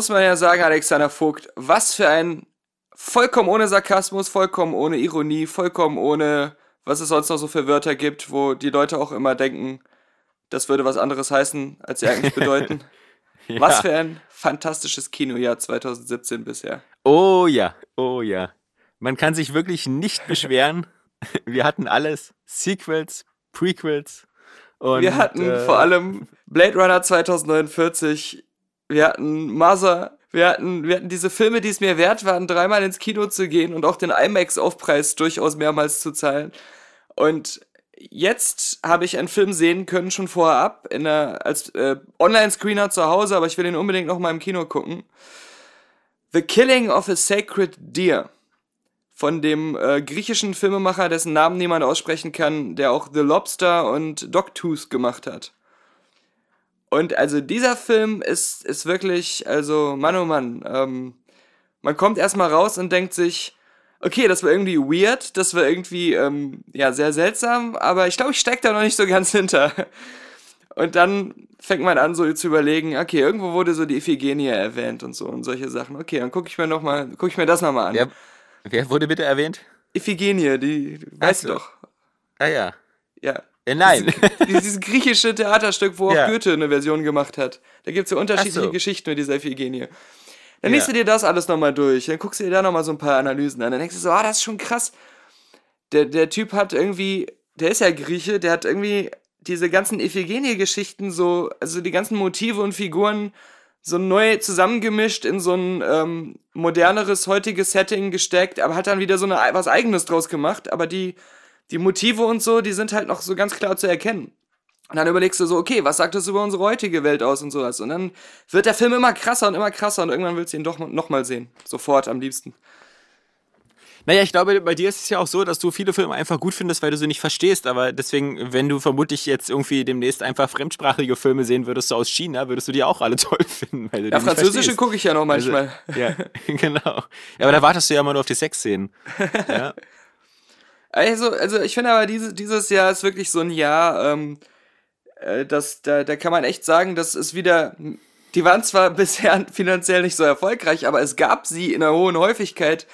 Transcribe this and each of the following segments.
Muss man ja sagen, Alexander Vogt, was für ein vollkommen ohne Sarkasmus, vollkommen ohne Ironie, vollkommen ohne, was es sonst noch so für Wörter gibt, wo die Leute auch immer denken, das würde was anderes heißen, als sie eigentlich bedeuten. Ja. Was für ein fantastisches Kinojahr 2017 bisher. Oh ja, oh ja. Man kann sich wirklich nicht beschweren. Wir hatten alles. Sequels, Prequels. Und, wir hatten äh, vor allem Blade Runner 2049, wir hatten Mother, wir hatten, wir hatten diese Filme, die es mir wert waren, dreimal ins Kino zu gehen und auch den IMAX-Aufpreis durchaus mehrmals zu zahlen. Und jetzt habe ich einen Film sehen können, schon vorab, in der, als äh, Online-Screener zu Hause, aber ich will ihn unbedingt noch mal im Kino gucken. The Killing of a Sacred Deer von dem äh, griechischen Filmemacher, dessen Namen niemand aussprechen kann, der auch The Lobster und Dogtooth gemacht hat. Und also dieser Film ist, ist wirklich, also Mann oh Mann, ähm, man kommt erstmal raus und denkt sich, okay, das war irgendwie weird, das war irgendwie, ähm, ja, sehr seltsam, aber ich glaube, ich steig da noch nicht so ganz hinter. Und dann fängt man an, so zu überlegen, okay, irgendwo wurde so die Iphigenie erwähnt und so und solche Sachen. Okay, dann gucke ich mir noch mal, gucke ich mir das nochmal an. Wer, wer wurde bitte erwähnt? Iphigenie, die, weißt so. du doch. Ah ja. Ja. Äh, nein. Dieses, dieses griechische Theaterstück, wo auch Ja. Goethe eine Version gemacht hat. Da gibt es ja unterschiedliche so. Geschichten mit dieser Iphigenie. Dann Ja. liest du dir das alles nochmal durch, dann guckst du dir da nochmal so ein paar Analysen an. Dann denkst du so, ah, das ist schon krass. Der, der Typ hat irgendwie, der ist ja Grieche, der hat irgendwie diese ganzen Iphigenie-Geschichten so, also die ganzen Motive und Figuren so neu zusammengemischt in so ein ähm, moderneres, heutiges Setting gesteckt, aber hat dann wieder so eine, was Eigenes draus gemacht. Aber die, die Motive und so, die sind halt noch so ganz klar zu erkennen. Und dann überlegst du so, okay, was sagt das über unsere heutige Welt aus und sowas? Und dann wird der Film immer krasser und immer krasser und irgendwann willst du ihn doch nochmal sehen. Sofort am liebsten. Naja, ich glaube, bei dir ist es ja auch so, dass du viele Filme einfach gut findest, weil du sie nicht verstehst. Aber deswegen, wenn du vermutlich jetzt irgendwie demnächst einfach fremdsprachige Filme sehen würdest, so aus China, würdest du die auch alle toll finden. Weil du Ja, Französische gucke ich ja noch manchmal. Also, ja, genau. Ja, aber da wartest du ja immer nur auf die Sexszenen. Ja. Also, also ich finde aber, diese, dieses Jahr ist wirklich so ein Jahr, ähm, äh, das, da, da kann man echt sagen, das ist wieder. Die waren zwar bisher finanziell nicht so erfolgreich, aber es gab sie in einer hohen Häufigkeit.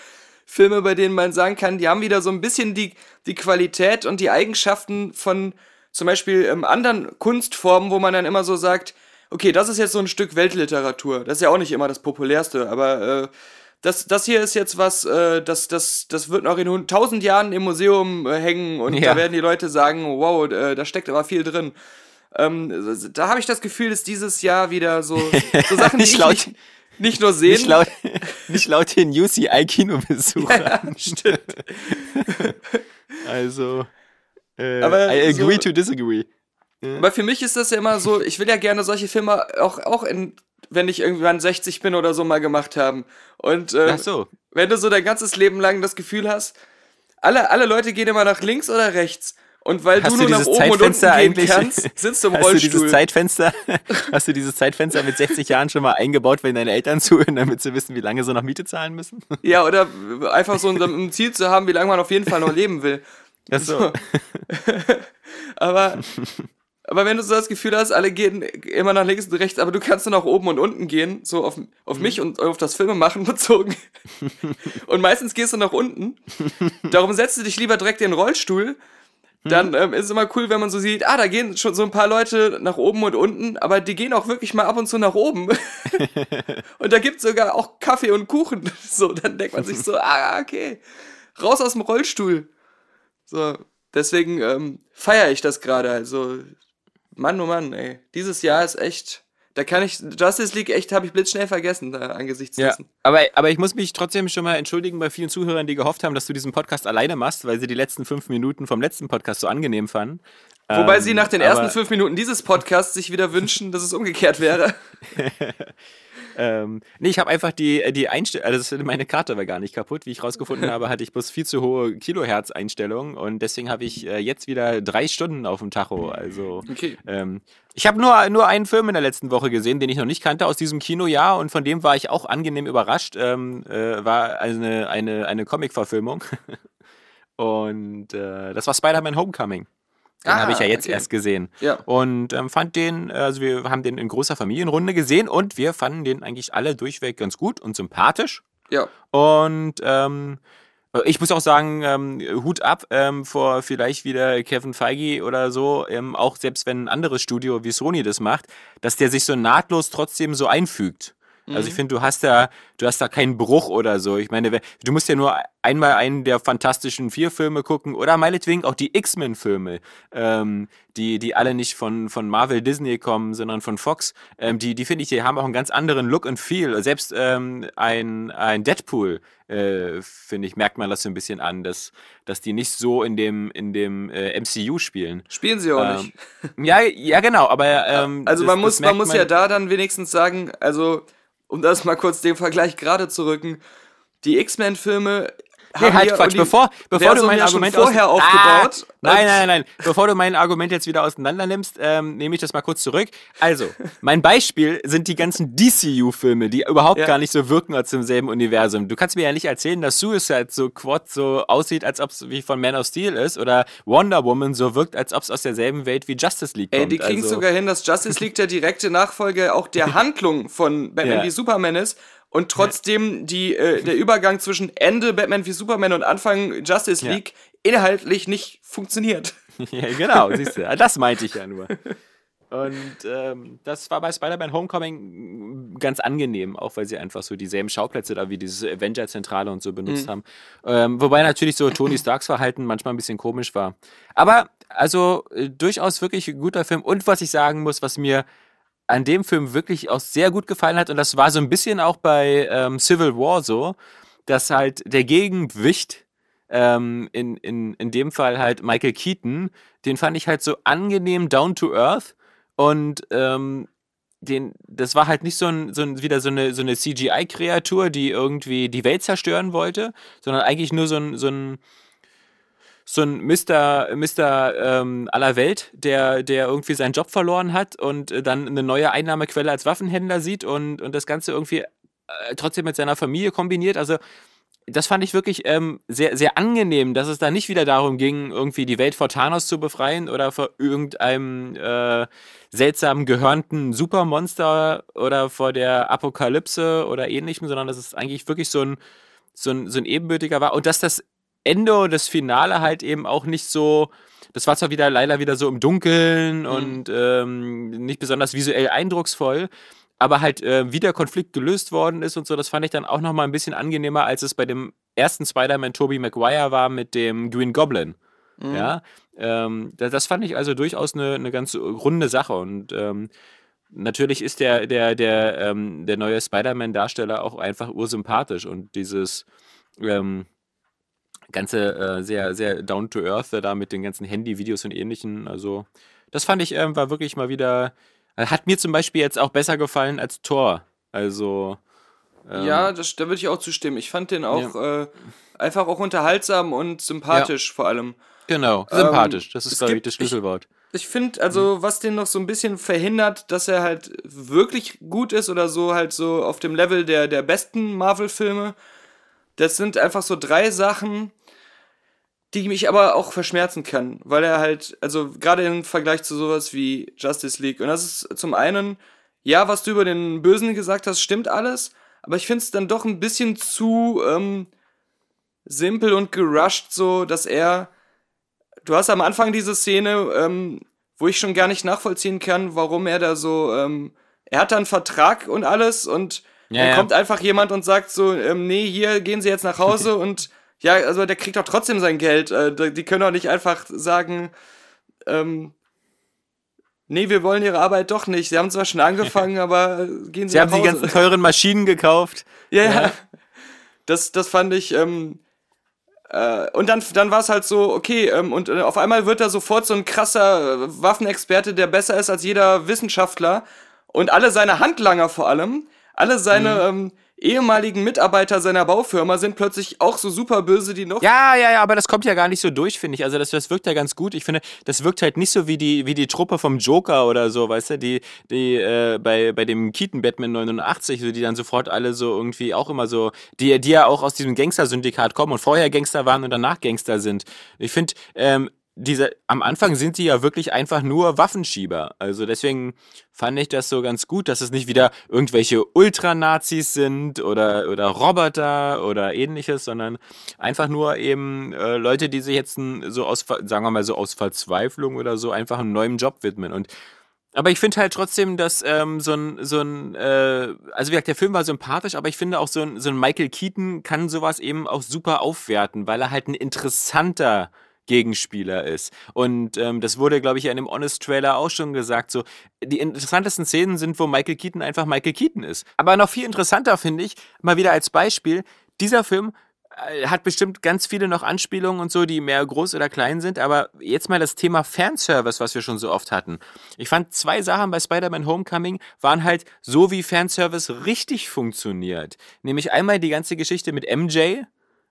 Filme, bei denen man sagen kann, die haben wieder so ein bisschen die, die Qualität und die Eigenschaften von zum Beispiel ähm, anderen Kunstformen, wo man dann immer so sagt, okay, das ist jetzt so ein Stück Weltliteratur. Das ist ja auch nicht immer das populärste, aber äh, das, das hier ist jetzt was, äh, das, das, das wird noch in tausend Jahren im Museum äh, hängen und Ja. da werden die Leute sagen, wow, äh, da steckt aber viel drin. Ähm, da habe ich das Gefühl, dass dieses Jahr wieder so, so Sachen, die Nicht ich laut- nicht, nicht nur sehen. Nicht laut, nicht laut den UCI-Kinobesuchern. Stimmt. Also, äh, Aber I agree so- to disagree. Aber für mich ist das ja immer so, ich will ja gerne solche Filme auch, auch in, wenn ich irgendwann 60 bin oder so mal gemacht haben. Und äh, so. wenn du so dein ganzes Leben lang das Gefühl hast, alle, alle Leute gehen immer nach links oder rechts. Und weil Hast du du nur nach oben und unten eigentlich? kannst, sitzt du im Hast du Rollstuhl. dieses Zeitfenster, hast du dieses Zeitfenster mit 60 Jahren schon mal eingebaut, wenn deine Eltern zuhören, damit sie wissen, wie lange sie noch Miete zahlen müssen? ja, oder einfach so ein, ein Ziel zu haben, wie lange man auf jeden Fall noch leben will. Ach so. Aber, aber wenn du so das Gefühl hast, alle gehen immer nach links und rechts, aber du kannst nur nach oben und unten gehen, so auf, auf mich und auf das Filmemachen bezogen. und meistens gehst du nach unten. Darum setzt du dich lieber direkt in den Rollstuhl. Dann ähm, ist es immer cool, wenn man so sieht, ah, da gehen schon so ein paar Leute nach oben und unten, aber die gehen auch wirklich mal ab und zu nach oben. und da gibt's sogar auch Kaffee und Kuchen. So, dann denkt man sich so, ah, okay, raus aus dem Rollstuhl. So, deswegen ähm, feiere ich das gerade. Also, Mann, oh Mann, ey. Dieses Jahr ist echt. Da kann ich. Justice League echt, habe ich blitzschnell vergessen, da angesichts Ja, dessen. aber, aber ich muss mich trotzdem schon mal entschuldigen bei vielen Zuhörern, die gehofft haben, dass du diesen Podcast alleine machst, weil sie die letzten fünf Minuten vom letzten Podcast so angenehm fanden. Wobei Ähm, sie nach den ersten fünf Minuten dieses Podcasts sich wieder wünschen, dass es umgekehrt wäre. Ähm, nee, ich habe einfach die, die Einstellung, also meine Karte war gar nicht kaputt. Wie ich rausgefunden habe, hatte ich bloß viel zu hohe Kilohertz-Einstellungen und deswegen habe ich äh, jetzt wieder drei Stunden auf dem Tacho. Also Okay. ähm, ich habe nur, nur einen Film in der letzten Woche gesehen, den ich noch nicht kannte aus diesem Kinojahr und von dem war ich auch angenehm überrascht. Ähm, äh, war eine, eine, eine Comic-Verfilmung. und äh, das war Spider-Man Homecoming. Den Ah, habe ich ja jetzt okay. erst gesehen. Ja. Und ähm, fand den, also wir haben den in großer Familienrunde gesehen und wir fanden den eigentlich alle durchweg ganz gut und sympathisch. Ja. Und ähm, ich muss auch sagen, ähm, Hut ab ähm, vor vielleicht wieder Kevin Feige oder so, ähm, auch selbst wenn ein anderes Studio wie Sony das macht, dass der sich so nahtlos trotzdem so einfügt. Also ich finde, du hast da, du hast da keinen Bruch oder so. Ich meine, du musst ja nur einmal einen der fantastischen vier Filme gucken oder meinetwegen auch die X-Men-Filme, ähm, die, die alle nicht von, von Marvel Disney kommen, sondern von Fox. Ähm, die, die finde ich, die haben auch einen ganz anderen Look und Feel. Selbst ähm, ein, ein Deadpool, äh, finde ich, merkt man das so ein bisschen an, dass, dass die nicht so in dem, in dem äh, MCU spielen. Spielen sie auch nicht. Ähm, ja, ja, genau, aber ähm, Also das- man muss, man muss ja da dann wenigstens sagen, also um das mal kurz den Vergleich gerade zu rücken, die X-Men-Filme Nee, halt Quatsch, bevor, bevor du mein Argument vorher aus- aufgebaut. Ah, nein, nein, nein. Bevor du mein Argument jetzt wieder auseinander nimmst, ähm, nehme ich das mal kurz zurück. Also, mein Beispiel sind die ganzen DCU-Filme, die überhaupt Ja. gar nicht so wirken als im selben Universum. Du kannst mir ja nicht erzählen, dass Suicide so Quad so aussieht, als ob es wie von Man of Steel ist, oder Wonder Woman so wirkt, als ob es aus derselben Welt wie Justice League kommt. Ey, die kriegen also, sogar hin, dass Justice League der direkte Nachfolger auch der Handlung von Batman Ja. wie Superman ist und trotzdem die, äh, der Übergang zwischen Ende Batman wie Superman und Anfang Justice Ja. League inhaltlich nicht funktioniert. ja, genau, siehst du. Das meinte ich ja nur. Und ähm, das war bei Spider-Man Homecoming ganz angenehm, auch weil sie einfach so dieselben Schauplätze da wie diese Avenger-Zentrale und so benutzt haben. Ähm, wobei natürlich so Tony Starks Verhalten manchmal ein bisschen komisch war. Aber also äh, durchaus wirklich ein guter Film. Und was ich sagen muss, was mir an dem Film wirklich auch sehr gut gefallen hat, und das war so ein bisschen auch bei ähm, Civil War so, dass halt der Gegenwicht ähm, in, in, in dem Fall halt Michael Keaton, den fand ich halt so angenehm down to earth. Und ähm, den, das war halt nicht so, ein, so ein, wieder so eine, so eine CGI-Kreatur, die irgendwie die Welt zerstören wollte, sondern eigentlich nur so ein, so ein, so ein Mister, Mister ähm, aller Welt, der, der irgendwie seinen Job verloren hat und äh, dann eine neue Einnahmequelle als Waffenhändler sieht und, und das Ganze irgendwie äh, trotzdem mit seiner Familie kombiniert. Also das fand ich wirklich ähm, sehr, sehr angenehm, dass es da nicht wieder darum ging, irgendwie die Welt vor Thanos zu befreien oder vor irgendeinem äh, seltsamen gehörnten Supermonster oder vor der Apokalypse oder ähnlichem, sondern dass es eigentlich wirklich so ein, so ein, so ein ebenbürtiger war und dass das Ende und das Finale halt eben auch nicht so, das war zwar wieder leider wieder so im Dunkeln und ähm, nicht besonders visuell eindrucksvoll, aber halt äh, wie der Konflikt gelöst worden ist und so, das fand ich dann auch nochmal ein bisschen angenehmer, als es bei dem ersten Spider-Man Tobey Maguire war mit dem Green Goblin. Ja, ähm, das, das fand ich also durchaus eine, eine ganz runde Sache und ähm, natürlich ist der, der, der, ähm, der neue Spider-Man-Darsteller auch einfach ursympathisch und dieses ähm, ganze äh, sehr, sehr down to earth da mit den ganzen Handy-Videos und ähnlichen, also das fand ich, ähm, war wirklich mal wieder, hat mir zum Beispiel jetzt auch besser gefallen als Thor, also ähm, Ja, das, da würde ich auch zustimmen. Ich fand den auch äh, einfach auch unterhaltsam und sympathisch vor allem. genau, Ähm, sympathisch, das ist glaube ich das ich- Schlüsselwort. Ich finde, also, was den noch so ein bisschen verhindert, dass er halt wirklich gut ist oder so halt so auf dem Level der, der besten Marvel-Filme, das sind einfach so drei Sachen, die mich aber auch verschmerzen kann, weil er halt, also gerade im Vergleich zu sowas wie Justice League, und das ist zum einen, ja, was du über den Bösen gesagt hast, stimmt alles, aber ich finde es dann doch ein bisschen zu ähm, simpel und gerusht, so, dass er du hast am Anfang diese Szene, ähm, wo ich schon gar nicht nachvollziehen kann, warum er da so, ähm, er hat da einen Vertrag und alles und Ja, dann kommt einfach jemand und sagt so, ähm, nee, hier gehen Sie jetzt nach Hause und ja, also der kriegt doch trotzdem sein Geld. Äh, die können doch nicht einfach sagen, ähm, nee, wir wollen Ihre Arbeit doch nicht. Sie haben zwar schon angefangen, aber äh, gehen Sie, Sie haben nach die Hause. ganzen teuren Maschinen gekauft. Ja, ja. Ja. Das, das fand ich, ähm, Äh, und dann, dann war es halt so, okay, ähm, und äh, auf einmal wird er sofort so ein krasser Waffenexperte, der besser ist als jeder Wissenschaftler. Und alle seine Handlanger vor allem, alle seine ähm, ehemaligen Mitarbeiter seiner Baufirma sind plötzlich auch so super böse, die noch. Ja, ja, ja, aber das kommt ja gar nicht so durch, finde ich. Also das, das wirkt ja ganz gut. Ich finde, das wirkt halt nicht so wie die, wie die Truppe vom Joker oder so, weißt du, die, die äh, bei, bei dem Keaton Batman 89, so, die dann sofort alle so irgendwie auch immer so, die, die ja auch aus diesem Gangster-Syndikat kommen und vorher Gangster waren und danach Gangster sind. Ich finde, ähm, diese, am Anfang sind die ja wirklich einfach nur Waffenschieber. Also deswegen fand ich das so ganz gut, dass es nicht wieder irgendwelche Ultranazis sind oder, oder Roboter oder ähnliches, sondern einfach nur eben äh, Leute, die sich jetzt so aus, sagen wir mal so aus Verzweiflung oder so einfach einem neuen Job widmen. Und aber ich finde halt trotzdem, dass ähm, so ein, so ein äh, also wie gesagt, der Film war sympathisch, aber ich finde auch so ein, so ein Michael Keaton kann sowas eben auch super aufwerten, weil er halt ein interessanter Gegenspieler ist. Und ähm, das wurde, glaube ich, in dem Honest-Trailer auch schon gesagt. So, die interessantesten Szenen sind, wo Michael Keaton einfach Michael Keaton ist. Aber noch viel interessanter finde ich, mal wieder als Beispiel, dieser Film äh, hat bestimmt ganz viele noch Anspielungen und so, die mehr groß oder klein sind, aber jetzt mal das Thema Fanservice, was wir schon so oft hatten. Ich fand zwei Sachen bei Spider-Man Homecoming waren halt so, wie Fanservice richtig funktioniert. Nämlich einmal die ganze Geschichte mit MJ,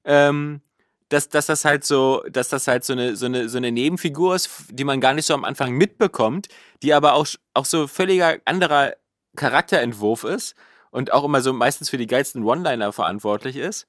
ähm, dass, dass das halt so, dass das halt so eine, so eine, so eine Nebenfigur ist, die man gar nicht so am Anfang mitbekommt, die aber auch, auch so völliger anderer Charakterentwurf ist und auch immer so meistens für die geilsten One-Liner verantwortlich ist.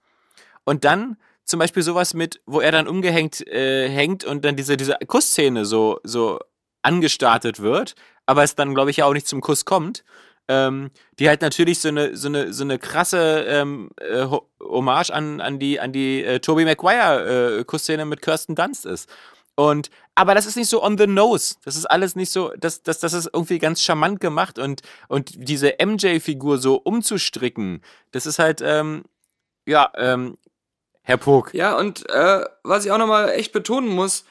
Und dann zum Beispiel sowas mit, wo er dann umgehängt äh, hängt und dann diese, diese Kussszene so, so angestartet wird, aber es dann, glaube ich, ja auch nicht zum Kuss kommt ähm, die halt natürlich so eine, so eine, so eine krasse ähm, äh, Hommage an, an die, an die äh, Tobey Maguire-Kussszene äh, mit Kirsten Dunst ist. Und, aber das ist nicht so on the nose. Das ist alles nicht so, das, das, das ist irgendwie ganz charmant gemacht und, und diese MJ-Figur so umzustricken, das ist halt, ähm, ja, ähm, Herr Pog. Ja, und äh, was ich auch nochmal echt betonen muss,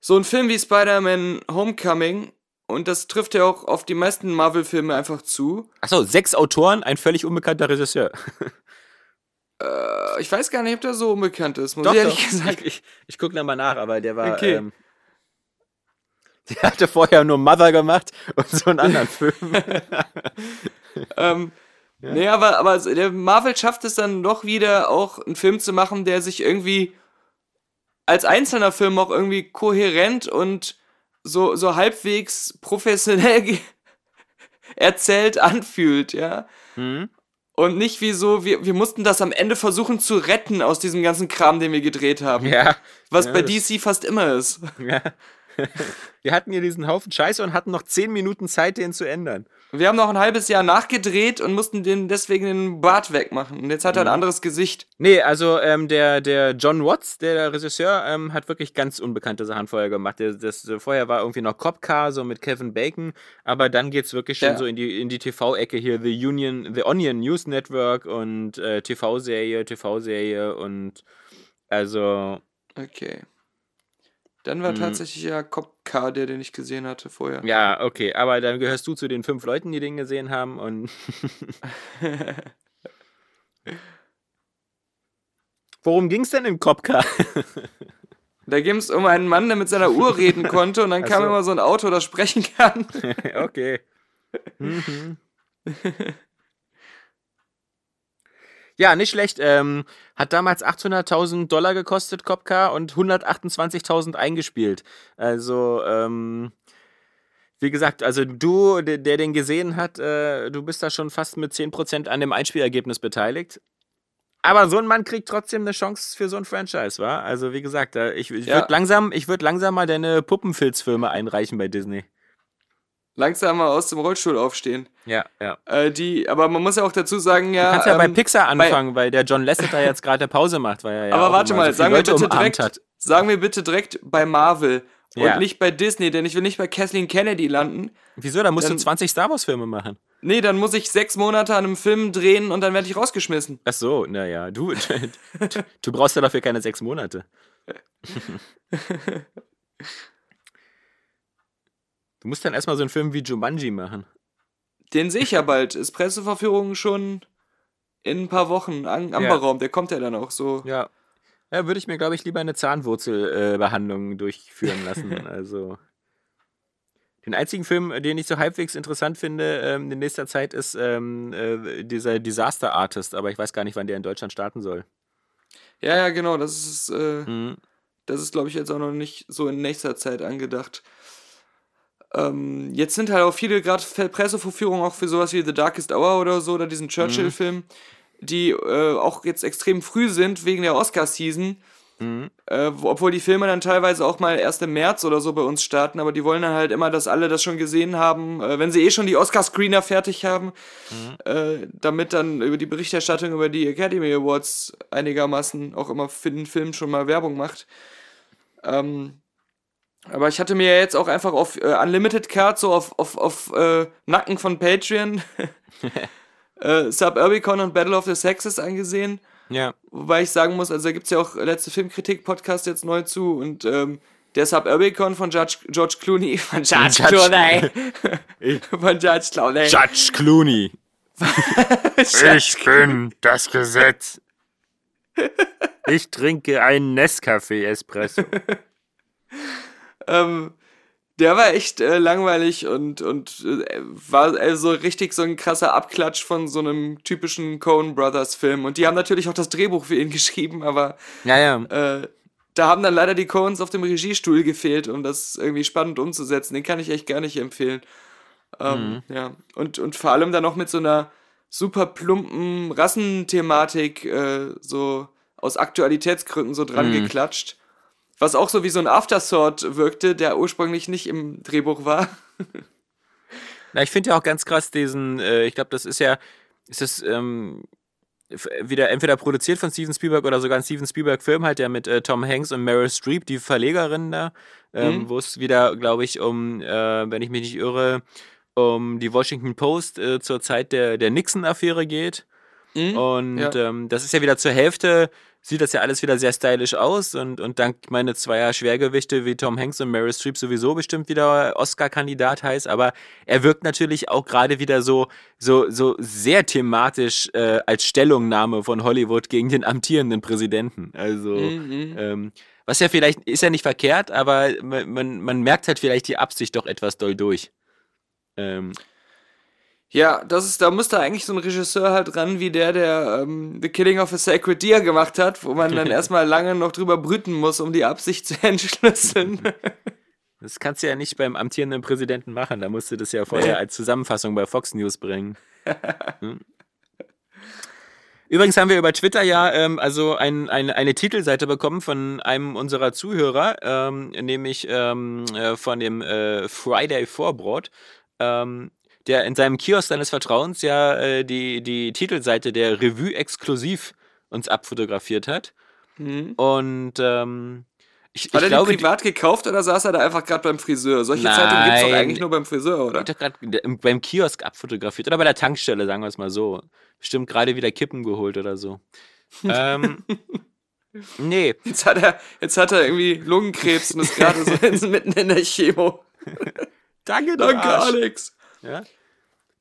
so ein Film wie Spider-Man Homecoming und das trifft ja auch auf die meisten Marvel-Filme einfach zu. Achso, sechs Autoren, ein völlig unbekannter Regisseur. äh, ich weiß gar nicht, ob der so unbekannt ist, muss doch, ich ehrlich doch. gesagt. Ich, ich, ich gucke nochmal nach, aber der war. Okay. Ähm, der hatte vorher nur Mother gemacht und so einen anderen Film. ähm, ja. Nee, aber, aber der Marvel schafft es dann doch wieder, auch einen Film zu machen, der sich irgendwie als einzelner Film auch irgendwie kohärent und so, so halbwegs professionell erzählt anfühlt, ja. Mhm. Und nicht wie so, wir, wir mussten das am Ende versuchen zu retten aus diesem ganzen Kram, den wir gedreht haben. Ja. Was ja, bei DC fast immer ist. Ja. Wir hatten hier diesen Haufen Scheiße und hatten noch zehn Minuten Zeit, den zu ändern. Wir haben noch ein halbes Jahr nachgedreht und mussten den deswegen den Bart wegmachen. Und jetzt hat er ein mhm. anderes Gesicht. Nee, also ähm, der, der John Watts, der Regisseur, ähm, hat wirklich ganz unbekannte Sachen vorher gemacht. Das, das, vorher war irgendwie noch Cop Car, so mit Kevin Bacon, aber dann geht es wirklich schon ja. so in die, in die TV-Ecke hier, The Union, The Onion News Network und äh, TV-Serie, TV-Serie und also. Okay. Dann war mhm. tatsächlich ja Cop Car der, den ich gesehen hatte vorher. Ja, okay, aber dann gehörst du zu den fünf Leuten, die den gesehen haben und. Worum ging es denn im Copcar? da ging es um einen Mann, der mit seiner Uhr reden konnte und dann kam so. immer so ein Auto, das sprechen kann. okay. Mhm. Ja, nicht schlecht. Ähm, hat damals 800.000 Dollar gekostet, Copcar, und 128.000 eingespielt. Also, ähm, wie gesagt, also du, der, der den gesehen hat, äh, du bist da schon fast mit 10% an dem Einspielergebnis beteiligt. Aber so ein Mann kriegt trotzdem eine Chance für so ein Franchise, wa? Also, wie gesagt, äh, ich, ich ja. würde langsam, würd langsam mal deine Puppenfilzfilme einreichen bei Disney langsam mal aus dem Rollstuhl aufstehen. Ja, ja. Äh, die, aber man muss ja auch dazu sagen, ja. Du kannst ja ähm, bei Pixar anfangen, bei, weil der John Lasseter jetzt gerade Pause macht, weil er ja. Aber warte mal, so sagen, wir bitte direkt, hat. sagen wir bitte direkt bei Marvel ja. und nicht bei Disney, denn ich will nicht bei Kathleen Kennedy landen. Wieso? Da musst dann, du 20 Star Wars-Filme machen. Nee, dann muss ich sechs Monate an einem Film drehen und dann werde ich rausgeschmissen. Ach so, naja, du, du brauchst ja dafür keine sechs Monate. Du musst dann erstmal so einen Film wie Jumanji machen. Den sehe ich ja bald. Ist Presseverführung schon in ein paar Wochen. Am Amberraum, ja. der kommt ja dann auch so. Ja. Ja, würde ich mir, glaube ich, lieber eine Zahnwurzelbehandlung durchführen lassen. Also. Den einzigen Film, den ich so halbwegs interessant finde ähm, in nächster Zeit, ist ähm, äh, dieser Disaster Artist, aber ich weiß gar nicht, wann der in Deutschland starten soll. Ja, ja, genau, das ist, äh, Mhm. das ist, glaube ich, jetzt auch noch nicht so in nächster Zeit angedacht. Ähm, jetzt sind halt auch viele gerade Pressevorführungen auch für sowas wie The Darkest Hour oder so, oder diesen Churchill-Film, die äh, auch jetzt extrem früh sind wegen der Oscar-Season. Mhm. Äh, wo- obwohl die Filme dann teilweise auch mal erst im März oder so bei uns starten, aber die wollen dann halt immer, dass alle das schon gesehen haben, äh, wenn sie eh schon die Oscar-Screener fertig haben, äh, damit dann über die Berichterstattung über die Academy Awards einigermaßen auch immer für den Film schon mal Werbung macht. Ähm, aber ich hatte mir ja jetzt auch einfach auf äh, Unlimited Card, so auf, auf, auf äh, Nacken von Patreon, äh, Suburbicon und Battle of the Sexes angesehen. Ja. Wobei ich sagen muss, also da gibt es ja auch letzte Filmkritik-Podcast jetzt neu zu und ähm, der Suburbicon von Judge, George Clooney, von George Judge- Clooney, von George Clooney. Judge Clooney. Ich bin das Gesetz. Ich trinke einen Nescafé-Espresso. Ähm, der war echt äh, langweilig und, und äh, war also richtig so ein krasser Abklatsch von so einem typischen Coen Brothers Film. Und die haben natürlich auch das Drehbuch für ihn geschrieben, aber Ja, ja. äh, da haben dann leider die Coens auf dem Regiestuhl gefehlt, um das irgendwie spannend umzusetzen. Den kann ich echt gar nicht empfehlen. Ähm, Ja, und, und vor allem dann noch mit so einer super plumpen Rassenthematik, äh, so aus Aktualitätsgründen so dran geklatscht. Was auch so wie so ein Aftersort wirkte, der ursprünglich nicht im Drehbuch war. Na, ich finde ja auch ganz krass diesen, äh, ich glaube, das ist ja, ist es ähm, wieder entweder produziert von Steven Spielberg oder sogar ein Steven Spielberg-Film halt, der mit äh, Tom Hanks und Meryl Streep, die Verlegerin da, ähm, Mhm. wo es wieder, glaube ich, um, äh, wenn ich mich nicht irre, um die Washington Post äh, zur Zeit der, der Nixon-Affäre geht. Mhm. Und Ja. ähm, das ist ja wieder zur Hälfte, sieht das ja alles wieder sehr stylisch aus und, und dank meine zweier Schwergewichte wie Tom Hanks und Meryl Streep sowieso bestimmt wieder Oscar-Kandidat heißt, aber er wirkt natürlich auch gerade wieder so, so, so sehr thematisch äh, als Stellungnahme von Hollywood gegen den amtierenden Präsidenten. Also, Mhm. ähm, was ja vielleicht, ist ja nicht verkehrt, aber man, man, man merkt halt vielleicht die Absicht doch etwas doll durch. Ähm, Ja, das ist, da muss da eigentlich so ein Regisseur halt ran, wie der, der ähm, The Killing of a Sacred Deer gemacht hat, wo man dann erstmal lange noch drüber brüten muss, um die Absicht zu entschlüsseln. Das kannst du ja nicht beim amtierenden Präsidenten machen. Da musst du das ja vorher als Zusammenfassung bei Fox News bringen. Hm. Übrigens haben wir über Twitter ja ähm, also ein, ein, eine Titelseite bekommen von einem unserer Zuhörer, ähm, nämlich ähm, äh, von dem äh, Friday Vorbrot, ähm, der in seinem Kiosk seines Vertrauens ja äh, die, die Titelseite der Revue exklusiv uns abfotografiert hat. Mhm. Und ähm, ich, Hat ich er glaube, privat gekauft oder saß er da einfach gerade beim Friseur? Solche Zeitungen gibt's doch Nein. eigentlich nur beim Friseur, oder? Hat er gerade beim Kiosk abfotografiert oder bei der Tankstelle, sagen wir es mal so. Bestimmt gerade wieder Kippen geholt oder so. ähm, nee, Jetzt hat er, jetzt hat er irgendwie Lungenkrebs und ist gerade so mitten in der Chemo. danke, Danke. Alex. Ja?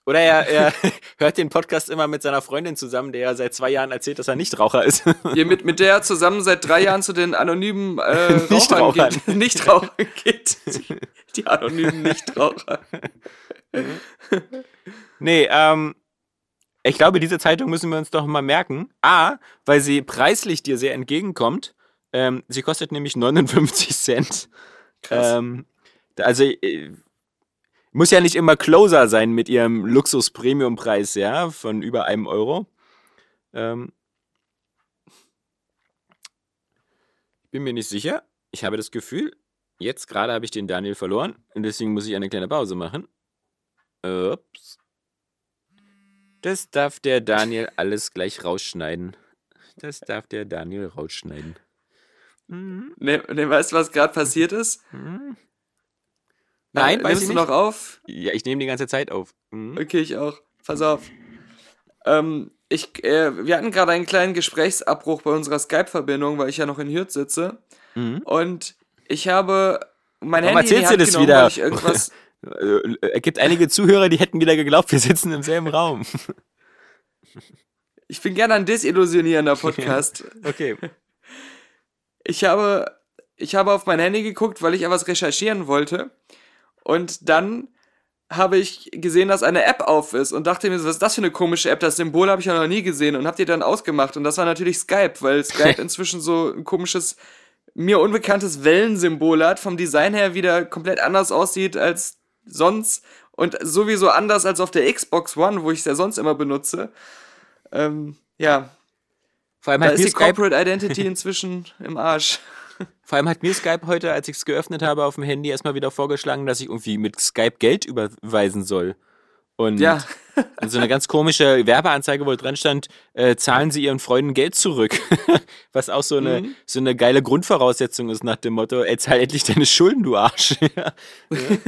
Oder er, er hört den Podcast immer mit seiner Freundin zusammen, der ja seit zwei Jahren erzählt, dass er Nichtraucher ist. Hier mit, mit der er zusammen seit drei Jahren zu den anonymen äh, Nichtrauchern. Rauchern geht. Nichtrauchern geht. Die anonymen Nichtraucher. nee, ähm, ich glaube, diese Zeitung müssen wir uns doch mal merken. A, weil sie preislich dir sehr entgegenkommt. Ähm, sie kostet nämlich 59 Cent. Krass. Ähm, also äh, muss ja nicht immer Closer sein mit ihrem Luxus-Premium-Preis, ja, von über einem Euro. Ähm, ich bin mir nicht sicher. Ich habe das Gefühl, jetzt gerade habe ich den Daniel verloren und deswegen muss ich eine kleine Pause machen. Ups. Das darf der Daniel alles gleich rausschneiden. Das darf der Daniel rausschneiden. Mhm. Ne, ne, weißt du, was gerade passiert ist? Mhm. Äh, Nein, weiß nimmst ich du nicht. noch auf? Ja, ich nehme die ganze Zeit auf. Mhm. Okay, ich auch. Pass auf. Ähm, ich, äh, wir hatten gerade einen kleinen Gesprächsabbruch bei unserer Skype-Verbindung, weil ich ja noch in Hürth sitze. Mhm. Und ich habe mein Warum Handy in die erzählst Hand du das genommen, wieder? irgendwas... Äh, Es gibt einige Zuhörer, die hätten wieder geglaubt, wir sitzen im selben Raum. Ich bin gerne ein desillusionierender Podcast. Okay. ich habe, ich habe auf mein Handy geguckt, weil ich etwas recherchieren wollte. Und dann habe ich gesehen, dass eine App auf ist und dachte mir, so, was ist das für eine komische App? Das Symbol habe ich ja noch nie gesehen und habe die dann ausgemacht. Und das war natürlich Skype, weil Skype inzwischen so ein komisches, mir unbekanntes Wellensymbol hat, vom Design her wieder komplett anders aussieht als sonst und sowieso anders als auf der Xbox One, wo ich es ja sonst immer benutze. Ähm, ja, Vor allem da hat ist die Skype Corporate Identity inzwischen im Arsch. Vor allem hat mir Skype heute, als ich es geöffnet habe auf dem Handy, erstmal wieder vorgeschlagen, dass ich irgendwie mit Skype Geld überweisen soll. Und Ja. so eine ganz komische Werbeanzeige, wo dran stand, äh, zahlen Sie Ihren Freunden Geld zurück. Was auch so eine, Mhm. so eine geile Grundvoraussetzung ist nach dem Motto, ey, zahl endlich deine Schulden, du Arsch. ja.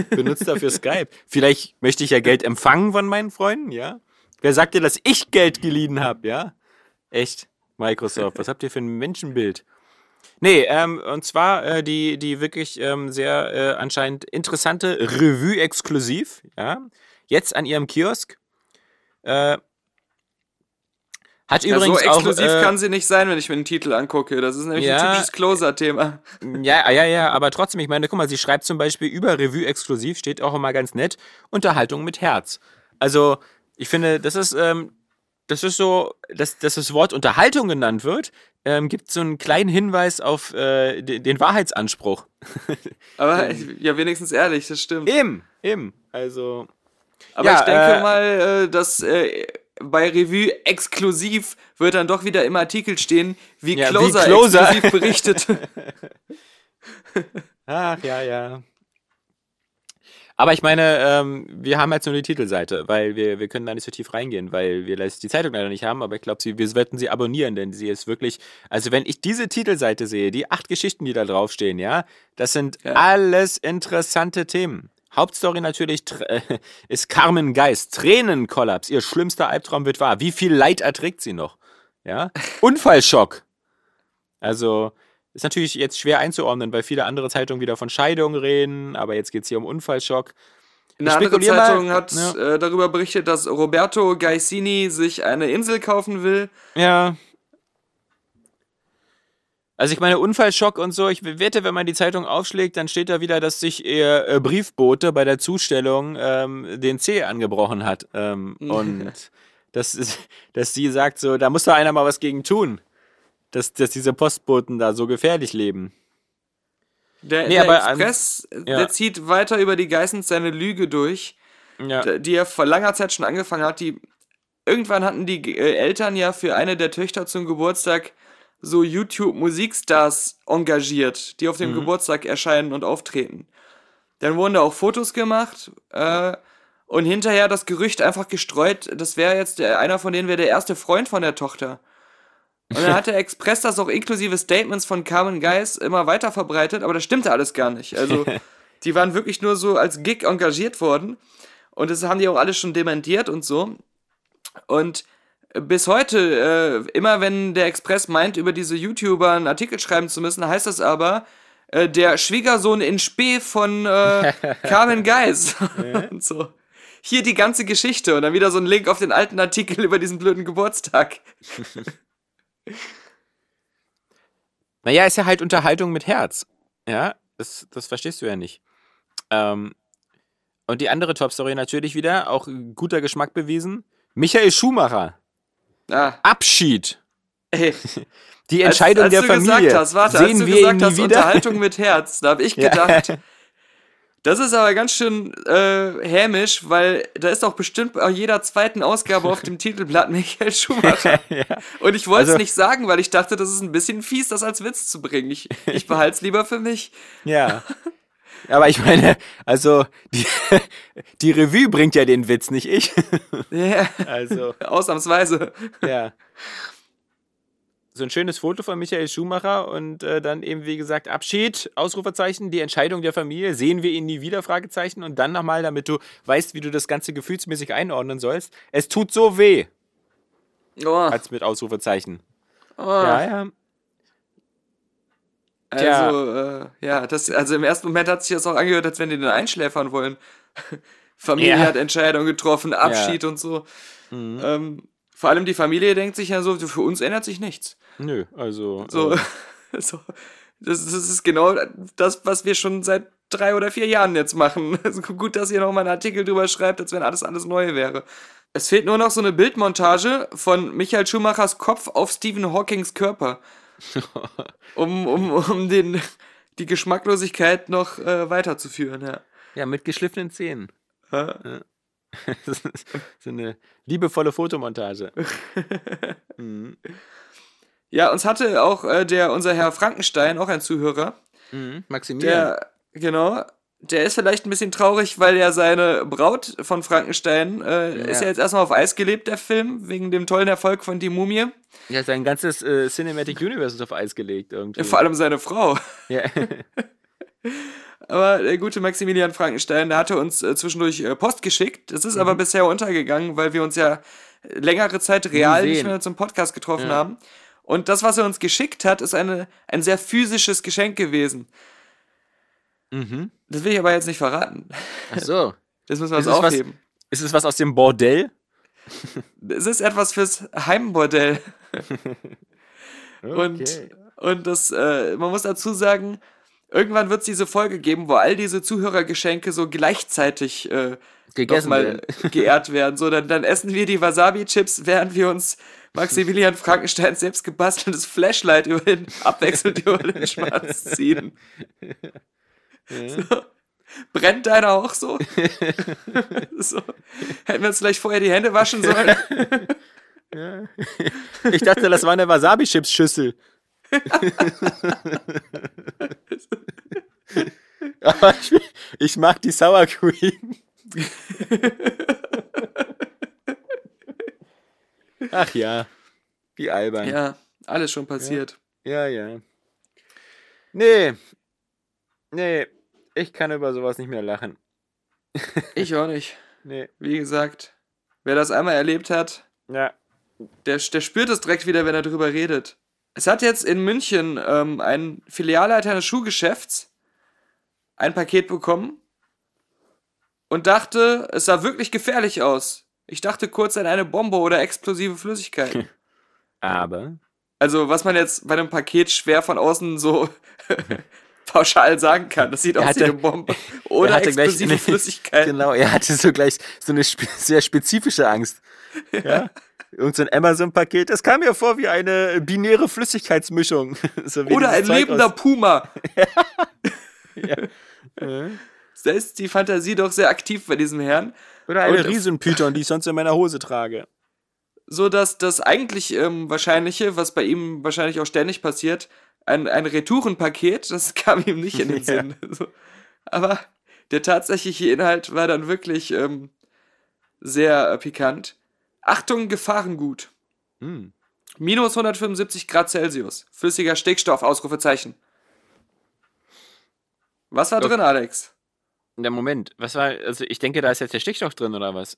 Benutzt dafür Skype. Vielleicht möchte ich ja Geld empfangen von meinen Freunden, ja. Wer sagt dir, dass ich Geld geliehen habe, ja? Echt, Microsoft, was habt ihr für ein Menschenbild? Nee, ähm, und zwar äh, die, die wirklich ähm, sehr äh, anscheinend interessante Revue exklusiv, ja. Jetzt an ihrem Kiosk. Äh, hat Ja, übrigens so exklusiv auch, äh, kann sie nicht sein, wenn ich mir den Titel angucke. Das ist nämlich Ja. ein typisches Closer-Thema. Ja, ja, ja, aber trotzdem, ich meine, guck mal, sie schreibt zum Beispiel über Revue exklusiv, steht auch immer ganz nett, Unterhaltung mit Herz. Also, ich finde, das ist, ähm, das ist so, dass, dass das Wort Unterhaltung genannt wird, ähm, gibt so einen kleinen Hinweis auf äh, den, den Wahrheitsanspruch. Aber ja, wenigstens ehrlich, das stimmt. Eben, eben. Also, Aber Ja, ich denke äh, mal, äh, dass äh, bei Revue exklusiv wird dann doch wieder im Artikel stehen, wie Ja, wie Closer, Closer. exklusiv berichtet. ach ja, ja. Aber ich meine, ähm, wir haben jetzt nur die Titelseite, weil wir, wir können da nicht so tief reingehen, weil wir die Zeitung leider nicht haben, aber ich glaube, wir sollten sie abonnieren, denn sie ist wirklich, also wenn ich diese Titelseite sehe, die acht Geschichten, die da draufstehen, ja, das sind Ja. alles interessante Themen. Hauptstory natürlich äh, ist Carmen Geist, Tränenkollaps, ihr schlimmster Albtraum wird wahr. Wie viel Leid erträgt sie noch? Ja, Unfallschock. Also, ist natürlich jetzt schwer einzuordnen, weil viele andere Zeitungen wieder von Scheidung reden, aber jetzt geht es hier um Unfallschock. Eine Ich andere spekulier mal- Zeitung hat Ja. äh, darüber berichtet, dass Roberto Gaisini sich eine Insel kaufen will. Ja. Also ich meine, Unfallschock und so, ich wette, wenn man die Zeitung aufschlägt, dann steht da wieder, dass sich ihr äh, Briefbote bei der Zustellung ähm, den Zeh angebrochen hat. Ähm, und das ist, dass sie sagt so, da muss doch einer mal was gegen tun. Dass, dass diese Postboten da so gefährlich leben. Der, Nee, der aber Express, äh, ja. der zieht weiter über die Geissens seine Lüge durch, Ja. die er vor langer Zeit schon angefangen hat. Die, irgendwann hatten die äh, Eltern ja für eine der Töchter zum Geburtstag so YouTube-Musikstars engagiert, die auf dem Geburtstag erscheinen und auftreten. Dann wurden da auch Fotos gemacht äh, und hinterher das Gerücht einfach gestreut, das wäre jetzt der, einer von denen wäre der erste Freund von der Tochter. Und dann hat der Express das auch inklusive Statements von Carmen Geis immer weiter verbreitet, aber das stimmte alles gar nicht. Also, die waren wirklich nur so als Gig engagiert worden. Und das haben die auch alle schon dementiert und so. Und bis heute, äh, immer wenn der Express meint, über diese YouTuber einen Artikel schreiben zu müssen, heißt das aber, äh, der Schwiegersohn in Spee von äh, Carmen Geis. und so. Hier die ganze Geschichte und dann wieder so ein Link auf den alten Artikel über diesen blöden Geburtstag. Naja, ist ja halt Unterhaltung mit Herz. Ja, das, das verstehst du ja nicht. Ähm, und die andere Top-Story natürlich wieder, auch guter Geschmack bewiesen. Michael Schumacher. Ah, Abschied. ey. Die Als- Entscheidung als der du Familie. Hast, warte, Sehen als du wir gesagt ihn nie hast, wieder? Unterhaltung mit Herz, da habe ich Ja. Das ist aber ganz schön äh, hämisch, weil da ist doch bestimmt bei jeder zweiten Ausgabe auf dem Titelblatt Michael Schumacher. Und ich wollte es Also- nicht sagen, weil ich dachte, das ist ein bisschen fies, das als Witz zu bringen. Ich, ich behalte es lieber für mich. Ja. Aber ich meine, also die, die Revue bringt ja den Witz, nicht ich. Ja, Also, ausnahmsweise. ja. So ein schönes Foto von Michael Schumacher und äh, dann eben, wie gesagt, Abschied, Ausrufezeichen, die Entscheidung der Familie, sehen wir ihn nie wieder, Fragezeichen. Und dann nochmal, damit du weißt, wie du das Ganze gefühlsmäßig einordnen sollst. Es tut so weh, Oh, als mit Ausrufezeichen. oh. Ja, ja. Also, äh, ja, das, also im ersten Moment hat sich das auch angehört, als wenn die den einschläfern wollen. Familie Ja. hat Entscheidungen getroffen, Abschied und so. Ähm, vor allem die Familie denkt sich ja so, für uns ändert sich nichts. Nö, also. So, äh, so Das, das ist genau das, was wir schon seit drei oder vier Jahren jetzt machen. Also gut, dass ihr nochmal einen Artikel drüber schreibt, als wenn alles alles neu wäre. Es fehlt nur noch so eine Bildmontage von Michael Schumachers Kopf auf Stephen Hawkings Körper. Um, um, um den, die Geschmacklosigkeit noch äh, weiterzuführen, ja. Ja, mit geschliffenen Zähnen. Ja. Das ist so eine liebevolle Fotomontage. Mhm. Ja, uns hatte auch äh, der, unser Herr Frankenstein, auch ein Zuhörer, Mhm. Maximilian. der, genau, der ist vielleicht ein bisschen traurig, weil ja seine Braut von Frankenstein äh, ist ja jetzt erstmal auf Eis gelebt, der Film, wegen dem tollen Erfolg von Die Mumie. Ja, sein ganzes äh, Cinematic Universe ist auf Eis gelegt irgendwie. Vor allem seine Frau. Ja. Aber der gute Maximilian Frankenstein, der hatte uns äh, zwischendurch äh, Post geschickt. Das ist aber bisher untergegangen, weil wir uns ja längere Zeit real nicht mehr zum Podcast getroffen Ja. haben. Und das, was er uns geschickt hat, ist eine, ein sehr physisches Geschenk gewesen. mhm. Das will ich aber jetzt nicht verraten. Ach so. Das müssen wir uns Ist es was- aufheben. Ist es was aus dem Bordell? Es ist etwas fürs Heimbordell. Und, und das, äh, man muss dazu sagen, irgendwann wird es diese Folge geben, wo all diese Zuhörergeschenke so gleichzeitig äh, Gegessen mal werden. geehrt werden. So, dann, dann essen wir die Wasabi-Chips, während wir uns Maximilian Frankenstein selbst gebasteltes Flashlight über den, abwechselnd über den Schwanz ziehen. So. Brennt deiner auch so? so? Hätten wir uns vielleicht vorher die Hände waschen sollen? Ich dachte, das war eine Wasabi-Chips-Schüssel. Aber ich, ich mag die Sour Cream. Ach ja, wie albern. Ja, alles schon passiert. Ja, ja. Nee. Nee, ich kann über sowas nicht mehr lachen. Ich auch nicht. Nee. Wie gesagt, wer das einmal erlebt hat, Ja. der, der spürt es direkt wieder, wenn er darüber redet. Es hat jetzt in München ähm, ein Filialleiter eines Schuhgeschäfts ein Paket bekommen und dachte, es sah wirklich gefährlich aus. Ich dachte kurz an eine Bombe oder explosive Flüssigkeit. Aber. Also, was man jetzt bei einem Paket schwer von außen so pauschal sagen kann. Das sieht Er aus wie hatte- eine Bombe oder explosive eine- Flüssigkeit. Genau, er hatte so gleich so eine spe sehr spezifische Angst. Ja. Irgend so ein Amazon-Paket. Das kam mir vor wie eine binäre Flüssigkeitsmischung. So wie Oder ein Zeug lebender aus- Puma. Ja. Da ist die Fantasie doch sehr aktiv bei diesem Herrn. Oder eine Und- Riesenpython, die ich sonst in meiner Hose trage. So dass das eigentlich ähm, Wahrscheinliche, was bei ihm wahrscheinlich auch ständig passiert, ein, ein Retourenpaket, das kam ihm nicht in den Ja. Sinn. So. Aber der tatsächliche Inhalt war dann wirklich ähm, sehr äh, pikant. Achtung, Gefahrengut. Hm. Minus 175 Grad Celsius. Flüssiger Stickstoff, Ausrufezeichen. Was war Okay. drin, Alex? Der Moment, was war, also ich denke, da ist jetzt der Stickstoff drin oder was?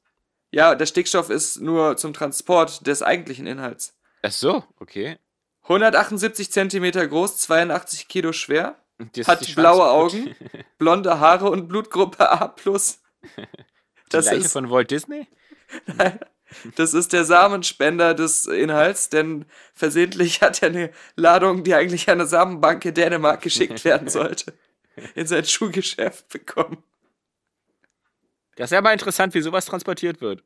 Ja, der Stickstoff ist nur zum Transport des eigentlichen Inhalts. Ach so, okay. 178 Zentimeter groß, 82 Kilo schwer, das hat blaue Augen, blonde Haare und Blutgruppe A+. Die Das gleiche ist, von Walt Disney? das ist der Samenspender des Inhalts, denn versehentlich hat er eine Ladung, die eigentlich an eine Samenbank in Dänemark geschickt werden sollte, in sein Schuhgeschäft bekommen. Das ist ja mal interessant, wie sowas transportiert wird.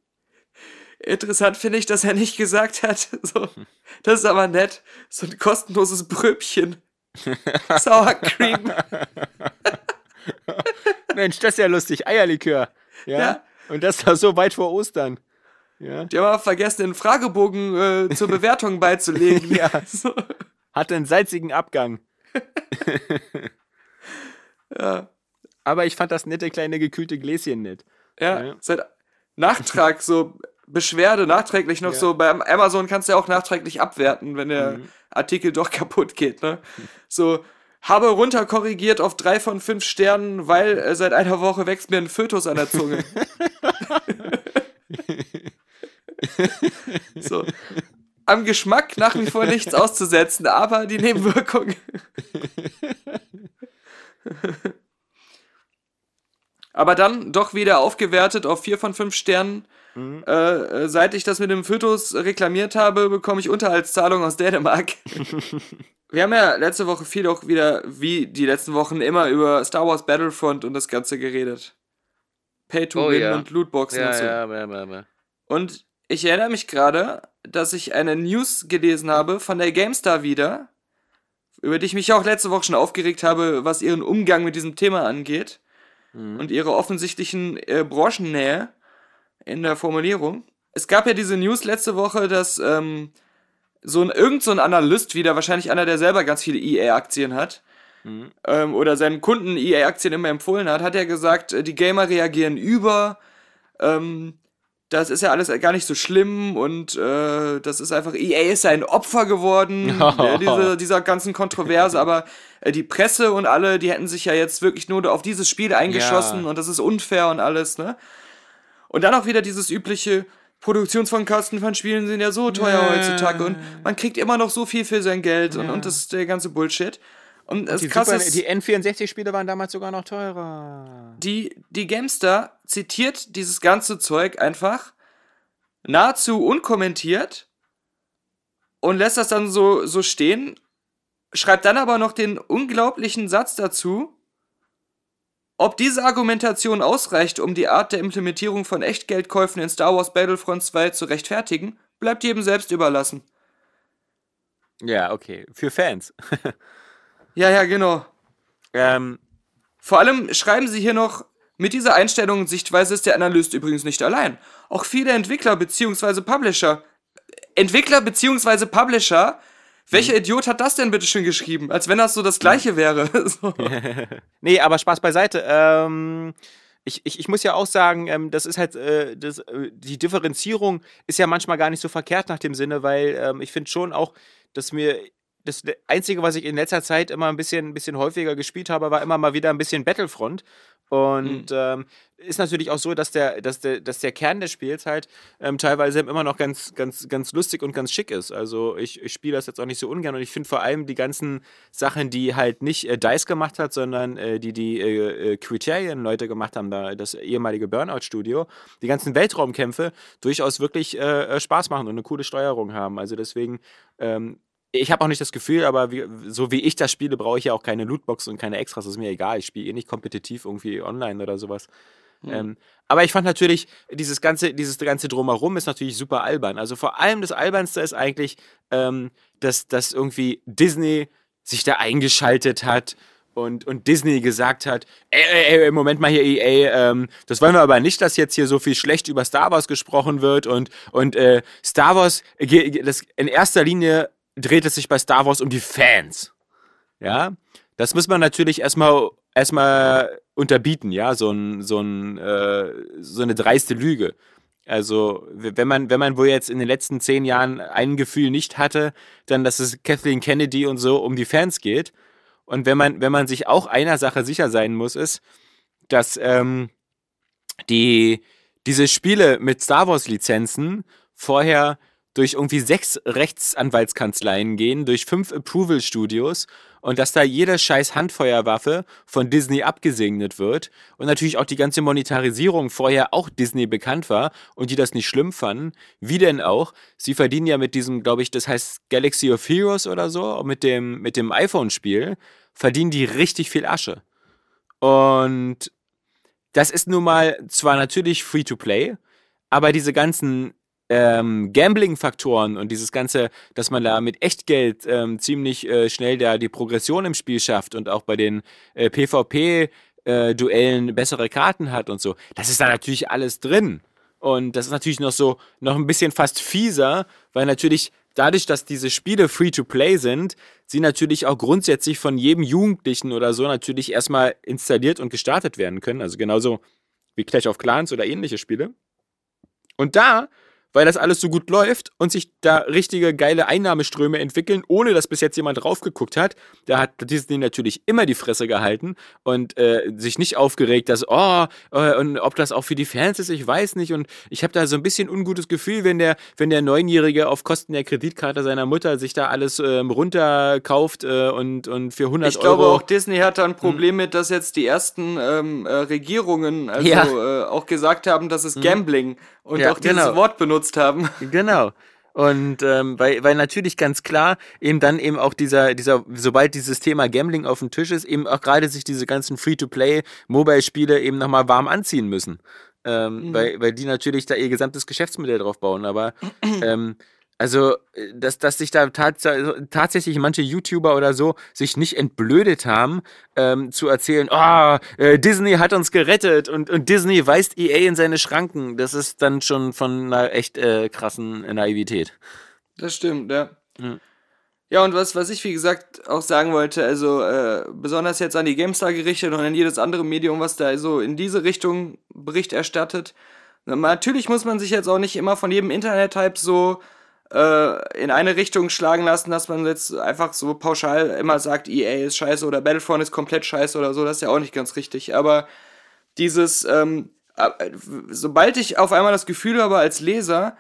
Interessant finde ich, dass er nicht gesagt hat, so, das ist aber nett, so ein kostenloses Bröbchen. Sour Cream. Mensch, das ist ja lustig. Eierlikör. Ja. Ja. Und das war so weit vor Ostern. Ja. Die haben aber vergessen, den Fragebogen äh, zur Bewertung beizulegen. Ja. So, Hatte einen salzigen Abgang. Ja. Aber ich fand das nette kleine gekühlte Gläschen nett. Ja, Ja. seit Nachtrag, so Beschwerde, nachträglich noch Ja. so, bei Amazon kannst du ja auch nachträglich abwerten, wenn der Mhm. Artikel doch kaputt geht, ne? So, habe runterkorrigiert auf drei von fünf Sternen, weil äh, seit einer Woche wächst mir ein Fötus an der Zunge. so. Am Geschmack nach wie vor nichts auszusetzen, aber die Nebenwirkungen. aber dann doch wieder aufgewertet auf vier von fünf Sternen. Äh, äh, seit ich das mit dem Fötus reklamiert habe, bekomme ich Unterhaltszahlung aus Dänemark. wir haben ja letzte Woche viel auch wieder, wie die letzten Wochen, immer über Star Wars Battlefront und das Ganze geredet. Pay to Oh, Win ja. und Lootboxen Ja, und so. ja, ja, ja, ja. Und ich erinnere mich gerade, dass ich eine News gelesen habe von der GameStar wieder, über die ich mich auch letzte Woche schon aufgeregt habe, was ihren Umgang mit diesem Thema angeht und ihre offensichtlichen äh, Branchennähe in der Formulierung. Es gab ja diese News letzte Woche, dass ähm, so ein irgend so ein Analyst wieder, wahrscheinlich einer, der selber ganz viele EA-Aktien hat, ähm, oder seinen Kunden EA-Aktien immer empfohlen hat, hat er gesagt, äh, die Gamer reagieren über, ähm, das ist ja alles gar nicht so schlimm und äh, das ist einfach, EA ist ein Opfer geworden, äh, diese, dieser ganzen Kontroverse, aber äh, die Presse und alle, die hätten sich ja jetzt wirklich nur auf dieses Spiel eingeschossen Ja. und das ist unfair und alles, ne? Und dann auch wieder dieses übliche, Produktionsfonkosten von Spielen sind ja so teuer heutzutage und man kriegt immer noch so viel für sein Geld und, und das ist der ganze Bullshit. Und das Die, Super, ist, die N64-Spiele waren damals sogar noch teurer. die, die Gamestar zitiert dieses ganze Zeug einfach nahezu unkommentiert und lässt das dann so, so stehen, schreibt dann aber noch den unglaublichen Satz dazu, ob diese Argumentation ausreicht, um die Art der Implementierung von Echtgeldkäufen in Star Wars Battlefront 2 zu rechtfertigen, bleibt jedem selbst überlassen. Ja, okay. Für Fans. Ja, ja, genau. ähm, Vor allem schreiben sie hier noch, mit dieser Einstellung und Sichtweise ist der Analyst übrigens nicht allein. Auch viele Entwickler bzw. Publisher. Entwickler bzw. Publisher? Welcher Idiot hat das denn bitte schön geschrieben? Als wenn das so das gleiche wäre. so. Nee, aber Spaß beiseite. Ähm, ich, ich, ich muss ja auch sagen, ähm, das ist halt, äh, das, äh, die Differenzierung ist ja manchmal gar nicht so verkehrt nach dem Sinne, weil ähm, ich finde schon auch, dass mir das Einzige, was ich in letzter Zeit immer ein bisschen, ein bisschen häufiger gespielt habe, war immer mal wieder ein bisschen Battlefront. Und ähm, ist natürlich auch so, dass der, dass der, dass der Kern des Spiels halt ähm, teilweise immer noch ganz, ganz, ganz lustig und ganz schick ist. Also ich, ich spiele das jetzt auch nicht so ungern und ich finde vor allem die ganzen Sachen, die halt nicht äh, DICE gemacht hat, sondern äh, die die äh, äh, Criterion-Leute gemacht haben, da das ehemalige Burnout-Studio, die ganzen Weltraumkämpfe durchaus wirklich äh, äh, Spaß machen und eine coole Steuerung haben. Also deswegen ähm, ich habe auch nicht das Gefühl, aber wie, so wie ich das spiele, brauche ich ja auch keine Lootbox und keine Extras. Das ist mir egal. Ich spiele eh nicht kompetitiv irgendwie online oder sowas. Ähm, aber ich fand natürlich, dieses ganze, dieses ganze Drumherum ist natürlich super albern. Also vor allem das Albernste ist eigentlich, ähm, dass, dass irgendwie Disney sich da eingeschaltet hat und, und Disney gesagt hat, ey, ey, ey, Moment mal hier, EA, ähm, das wollen wir aber nicht, dass jetzt hier so viel schlecht über Star Wars gesprochen wird und, und äh, Star Wars, ge- das, in erster Linie dreht es sich bei Star Wars um die Fans. Ja, das muss man natürlich erstmal erstmal unterbieten, ja, so ein, so ein, äh, so eine dreiste Lüge. Also, wenn man, wenn man wohl jetzt in den letzten zehn Jahren ein Gefühl nicht hatte, dann, dass es Kathleen Kennedy und so um die Fans geht. Und wenn man, wenn man sich auch einer Sache sicher sein muss, ist, dass ähm, die, diese Spiele mit Star Wars Lizenzen vorher durch irgendwie sechs Rechtsanwaltskanzleien gehen, durch fünf Approval Studios und dass da jede scheiß Handfeuerwaffe von Disney abgesegnet wird und natürlich auch die ganze Monetarisierung vorher auch Disney bekannt war und die das nicht schlimm fanden. Wie denn auch? Sie verdienen ja mit diesem, glaube ich, das heißt Galaxy of Heroes oder so, mit dem, mit dem iPhone-Spiel, verdienen die richtig viel Asche. Und das ist nun mal zwar natürlich free to play, aber diese ganzen ähm, Gambling-Faktoren und dieses ganze, dass man da mit Echtgeld ähm, ziemlich äh, schnell da die Progression im Spiel schafft und auch bei den äh, PvP-Duellen bessere Karten hat und so, das ist da natürlich alles drin. Und das ist natürlich noch so, noch ein bisschen fast fieser, weil natürlich dadurch, dass diese Spiele free-to-play sind, sie natürlich auch grundsätzlich von jedem Jugendlichen oder so natürlich erstmal installiert und gestartet werden können. Also genauso wie Clash of Clans oder ähnliche Spiele. Und da, weil das alles so gut läuft und sich da richtige geile Einnahmeströme entwickeln, ohne dass bis jetzt jemand drauf geguckt hat, da hat Disney natürlich immer die Fresse gehalten und äh, sich nicht aufgeregt, dass, oh, äh, und ob das auch für die Fans ist, ich weiß nicht. Und ich habe da so ein bisschen ungutes Gefühl, wenn der, wenn der Neunjährige auf Kosten der Kreditkarte seiner Mutter sich da alles ähm, runterkauft äh, und, und für 100 Ich glaube, Euro. auch Disney hat da ein Problem mit, dass jetzt die ersten ähm, äh, Regierungen also Ja. äh, auch gesagt haben, das ist Gambling und Ja, auch dieses genau. Wort benutzt haben. Genau. Und ähm, weil, weil natürlich ganz klar eben dann eben auch dieser, dieser, sobald dieses Thema Gambling auf dem Tisch ist, eben auch gerade sich diese ganzen Free-to-Play-Mobile-Spiele eben nochmal warm anziehen müssen. Ähm, Mhm. weil, weil die natürlich da ihr gesamtes Geschäftsmodell drauf bauen. Aber ähm, also, äh, dass, dass sich da tats tatsächlich manche YouTuber oder so sich nicht entblödet haben, ähm, zu erzählen, ah, äh, Disney hat uns gerettet und, und Disney weist EA in seine Schranken. Das ist dann schon von einer echt äh, krassen Naivität. Das stimmt, ja. Mhm. Ja, und was, was ich, wie gesagt, auch sagen wollte, also äh, besonders jetzt an die GameStar gerichtet und an jedes andere Medium, was da so in diese Richtung Bericht erstattet. Na, Natürlich muss man sich jetzt auch nicht immer von jedem Internet-Type so äh, in eine Richtung schlagen lassen, dass man jetzt einfach so pauschal immer sagt, EA ist scheiße oder Battlefront ist komplett scheiße oder so, das ist ja auch nicht ganz richtig. Aber dieses, ähm, äh, sobald ich auf einmal das Gefühl habe als Leser,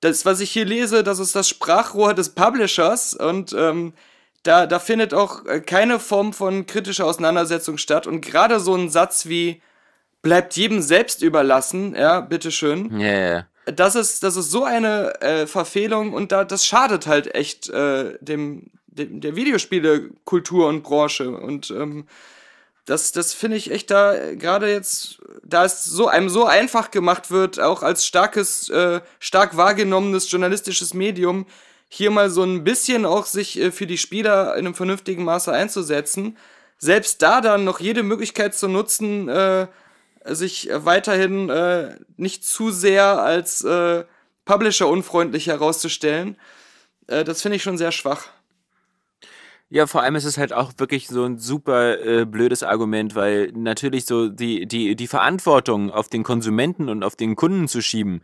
das, was ich hier lese, das ist das Sprachrohr des Publishers und ähm, da, da findet auch äh, keine Form von kritischer Auseinandersetzung statt. Und gerade so ein Satz wie bleibt jedem selbst überlassen, ja, bitteschön, ja. Das ist, das ist so eine äh, Verfehlung und da, das schadet halt echt äh, dem, dem, der Videospielekultur und Branche. Und ähm, das, das finde ich echt da, gerade jetzt, da es so einem so einfach gemacht wird, auch als starkes, äh, stark wahrgenommenes journalistisches Medium, hier mal so ein bisschen auch sich äh, für die Spieler in einem vernünftigen Maße einzusetzen. Selbst da dann noch jede Möglichkeit zu nutzen, äh, sich äh, weiterhin äh, nicht zu sehr als äh, Publisher unfreundlich herauszustellen. Äh, das finde ich schon sehr schwach. Ja, vor allem ist es halt auch wirklich so ein super äh, blödes Argument, weil natürlich so die, die, die Verantwortung auf den Konsumenten und auf den Kunden zu schieben,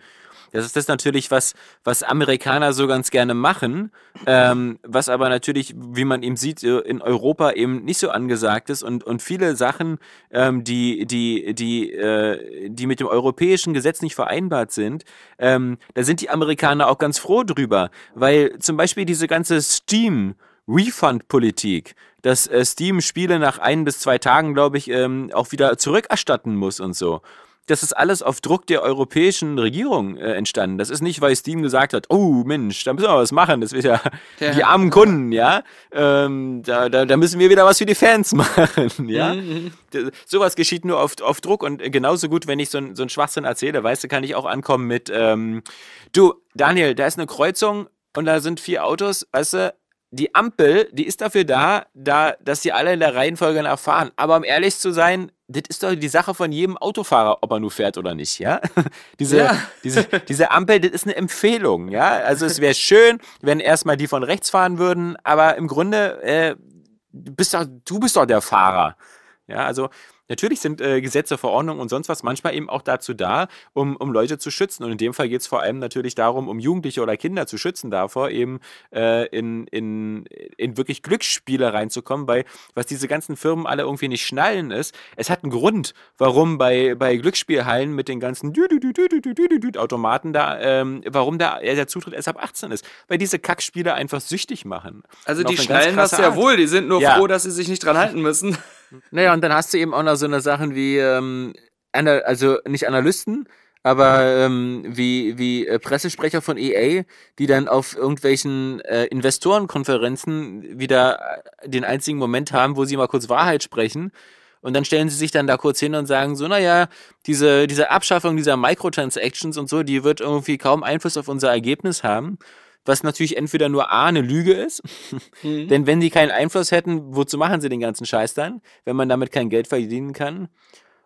das ist das natürlich, was, was Amerikaner so ganz gerne machen, ähm, was aber natürlich, wie man eben sieht, äh, in Europa eben nicht so angesagt ist und, und viele Sachen, ähm, die, die, die, äh, die mit dem europäischen Gesetz nicht vereinbart sind, ähm, da sind die Amerikaner auch ganz froh drüber, weil zum Beispiel diese ganze Steam, Refund-Politik, dass äh, Steam Spiele nach ein bis zwei Tagen, glaube ich, ähm, auch wieder zurückerstatten muss und so. Das ist alles auf Druck der europäischen Regierung äh, entstanden. Das ist nicht, weil Steam gesagt hat, oh Mensch, da müssen wir was machen. Das ist ja, Ja. die armen Kunden, ja. Ähm, da, da, da müssen wir wieder was für die Fans machen, ja. Mhm. D- Sowas geschieht nur auf, auf Druck und äh, genauso gut, wenn ich so, ein- so einen Schwachsinn erzähle, weißt du, kann ich auch ankommen mit, ähm, du, Daniel, da ist eine Kreuzung und da sind vier Autos, weißt du, die Ampel, die ist dafür da, da, dass sie alle in der Reihenfolge erfahren. Aber um ehrlich zu sein, das ist doch die Sache von jedem Autofahrer, ob er nur fährt oder nicht, ja? Diese, Ja. diese, diese Ampel, das ist eine Empfehlung, ja? Also es wäre schön, wenn erstmal die von rechts fahren würden, aber im Grunde, äh, du bist doch, du bist doch der Fahrer. Ja, also Natürlich sind äh, Gesetze, Verordnungen und sonst was manchmal eben auch dazu da, um, um Leute zu schützen. Und in dem Fall geht es vor allem natürlich darum, um Jugendliche oder Kinder zu schützen davor, eben äh, in, in, in wirklich Glücksspiele reinzukommen, weil was diese ganzen Firmen alle irgendwie nicht schnallen ist, es hat einen Grund, warum bei, bei Glücksspielhallen mit den ganzen Automaten da, ähm, warum da der Zutritt erst ab 18 ist. Weil diese Kackspiele einfach süchtig machen. Also die schnallen das ja Art. wohl, die sind nur ja. froh, dass sie sich nicht dran halten müssen. Naja, und dann hast du eben auch noch so eine Sachen wie, ähm, also nicht Analysten, aber ähm, wie, wie äh, Pressesprecher von EA, die dann auf irgendwelchen äh, Investorenkonferenzen wieder äh, den einzigen Moment haben, wo sie mal kurz Wahrheit sprechen. Und dann stellen sie sich dann da kurz hin und sagen so, naja, diese, diese Abschaffung dieser Microtransactions und so, die wird irgendwie kaum Einfluss auf unser Ergebnis haben. Was natürlich entweder nur A, eine Lüge ist, denn wenn die keinen Einfluss hätten, wozu machen sie den ganzen Scheiß dann, wenn man damit kein Geld verdienen kann?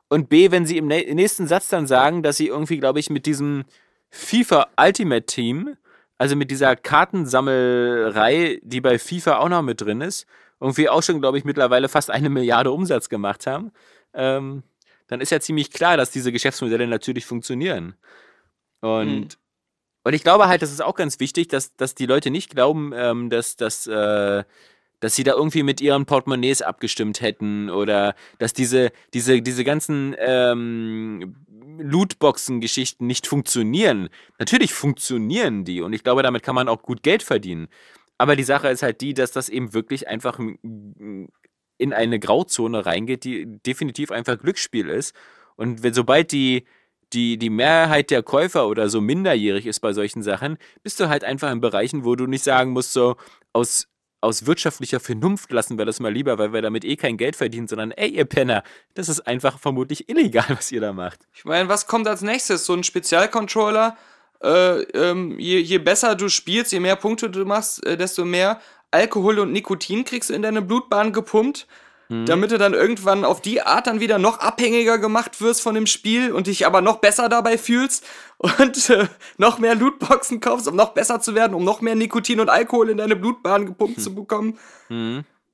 Und B, wenn sie im nä- nächsten Satz dann sagen, dass sie irgendwie, glaube ich, mit diesem FIFA Ultimate Team, also mit dieser Kartensammelei, die bei FIFA auch noch mit drin ist, irgendwie auch schon, glaube ich, mittlerweile fast eine Milliarde Umsatz gemacht haben, ähm, dann ist ja ziemlich klar, dass diese Geschäftsmodelle natürlich funktionieren. Und Hm. Und ich glaube halt, das ist auch ganz wichtig, dass, dass die Leute nicht glauben, ähm, dass, dass, äh, dass sie da irgendwie mit ihren Portemonnaies abgestimmt hätten oder dass diese, diese, diese ganzen ähm, Lootboxen-Geschichten nicht funktionieren. Natürlich funktionieren die und ich glaube, damit kann man auch gut Geld verdienen. Aber die Sache ist halt die, dass das eben wirklich einfach in eine Grauzone reingeht, die definitiv einfach Glücksspiel ist. Und wenn, sobald die, die, die Mehrheit der Käufer oder so minderjährig ist bei solchen Sachen, bist du halt einfach in Bereichen, wo du nicht sagen musst, so aus, aus wirtschaftlicher Vernunft lassen wir das mal lieber, weil wir damit eh kein Geld verdienen, sondern ey, ihr Penner, das ist einfach vermutlich illegal, was ihr da macht. Ich meine, was kommt als nächstes? So ein Spezialcontroller. Äh, ähm, je, je besser du spielst, je mehr Punkte du machst, äh, desto mehr Alkohol und Nikotin kriegst du in deine Blutbahn gepumpt. Damit du dann irgendwann auf die Art dann wieder noch abhängiger gemacht wirst von dem Spiel und dich aber noch besser dabei fühlst und äh, noch mehr Lootboxen kaufst, um noch besser zu werden, um noch mehr Nikotin und Alkohol in deine Blutbahn gepumpt zu bekommen.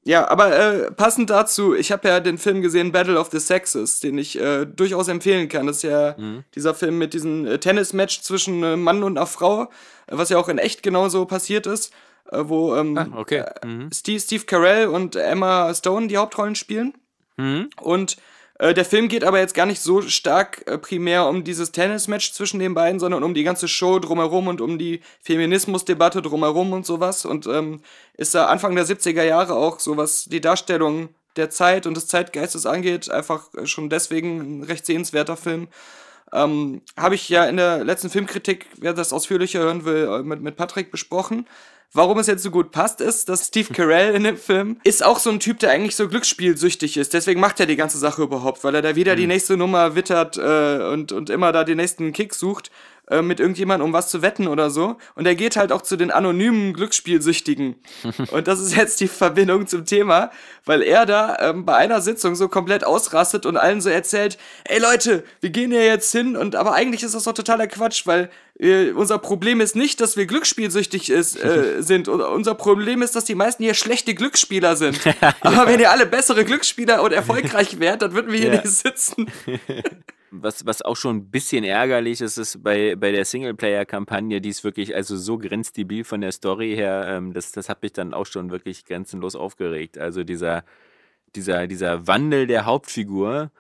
Ja, aber äh, passend dazu, ich habe ja den Film gesehen, Battle of the Sexes, den ich äh, durchaus empfehlen kann. Das ist ja dieser Film mit diesem äh, Tennismatch zwischen äh, Mann und einer Frau, was ja auch in echt genauso passiert ist, wo ähm, Ah, okay. Mhm. Steve, Steve Carell und Emma Stone die Hauptrollen spielen. Mhm. Und äh, der Film geht aber jetzt gar nicht so stark äh, primär um dieses Tennismatch zwischen den beiden, sondern um die ganze Show drumherum und um die Feminismusdebatte drumherum und sowas. Und ähm, ist da Anfang der 70er Jahre auch so, was die Darstellung der Zeit und des Zeitgeistes angeht, einfach äh, schon deswegen ein recht sehenswerter Film. Ähm, Habe ich ja in der letzten Filmkritik, wer das ausführlicher hören will, äh, mit, mit Patrick besprochen. Warum es jetzt so gut passt, ist, dass Steve Carell in dem Film ist auch so ein Typ, der eigentlich so glücksspielsüchtig ist. Deswegen macht er die ganze Sache überhaupt, weil er da wieder die nächste Nummer wittert äh, und, und immer da den nächsten Kick sucht äh, mit irgendjemandem, um was zu wetten oder so. Und er geht halt auch zu den anonymen Glücksspielsüchtigen. und das ist jetzt die Verbindung zum Thema, weil er da ähm, bei einer Sitzung so komplett ausrastet und allen so erzählt, ey Leute, wir gehen hier jetzt hin und aber eigentlich ist das doch totaler Quatsch, weil äh, unser Problem ist nicht, dass wir glücksspielsüchtig ist, äh, sind. Und unser Problem ist, dass die meisten hier schlechte Glücksspieler sind. aber wenn ihr alle bessere Glücksspieler und erfolgreich wärt, dann würden wir hier Ja. nicht sitzen. Was, was auch schon ein bisschen ärgerlich ist, ist bei, bei der Singleplayer-Kampagne, die ist wirklich also so grenzdebil von der Story her, ähm, das, das hat mich dann auch schon wirklich grenzenlos aufgeregt. Also dieser, dieser, dieser Wandel der Hauptfigur,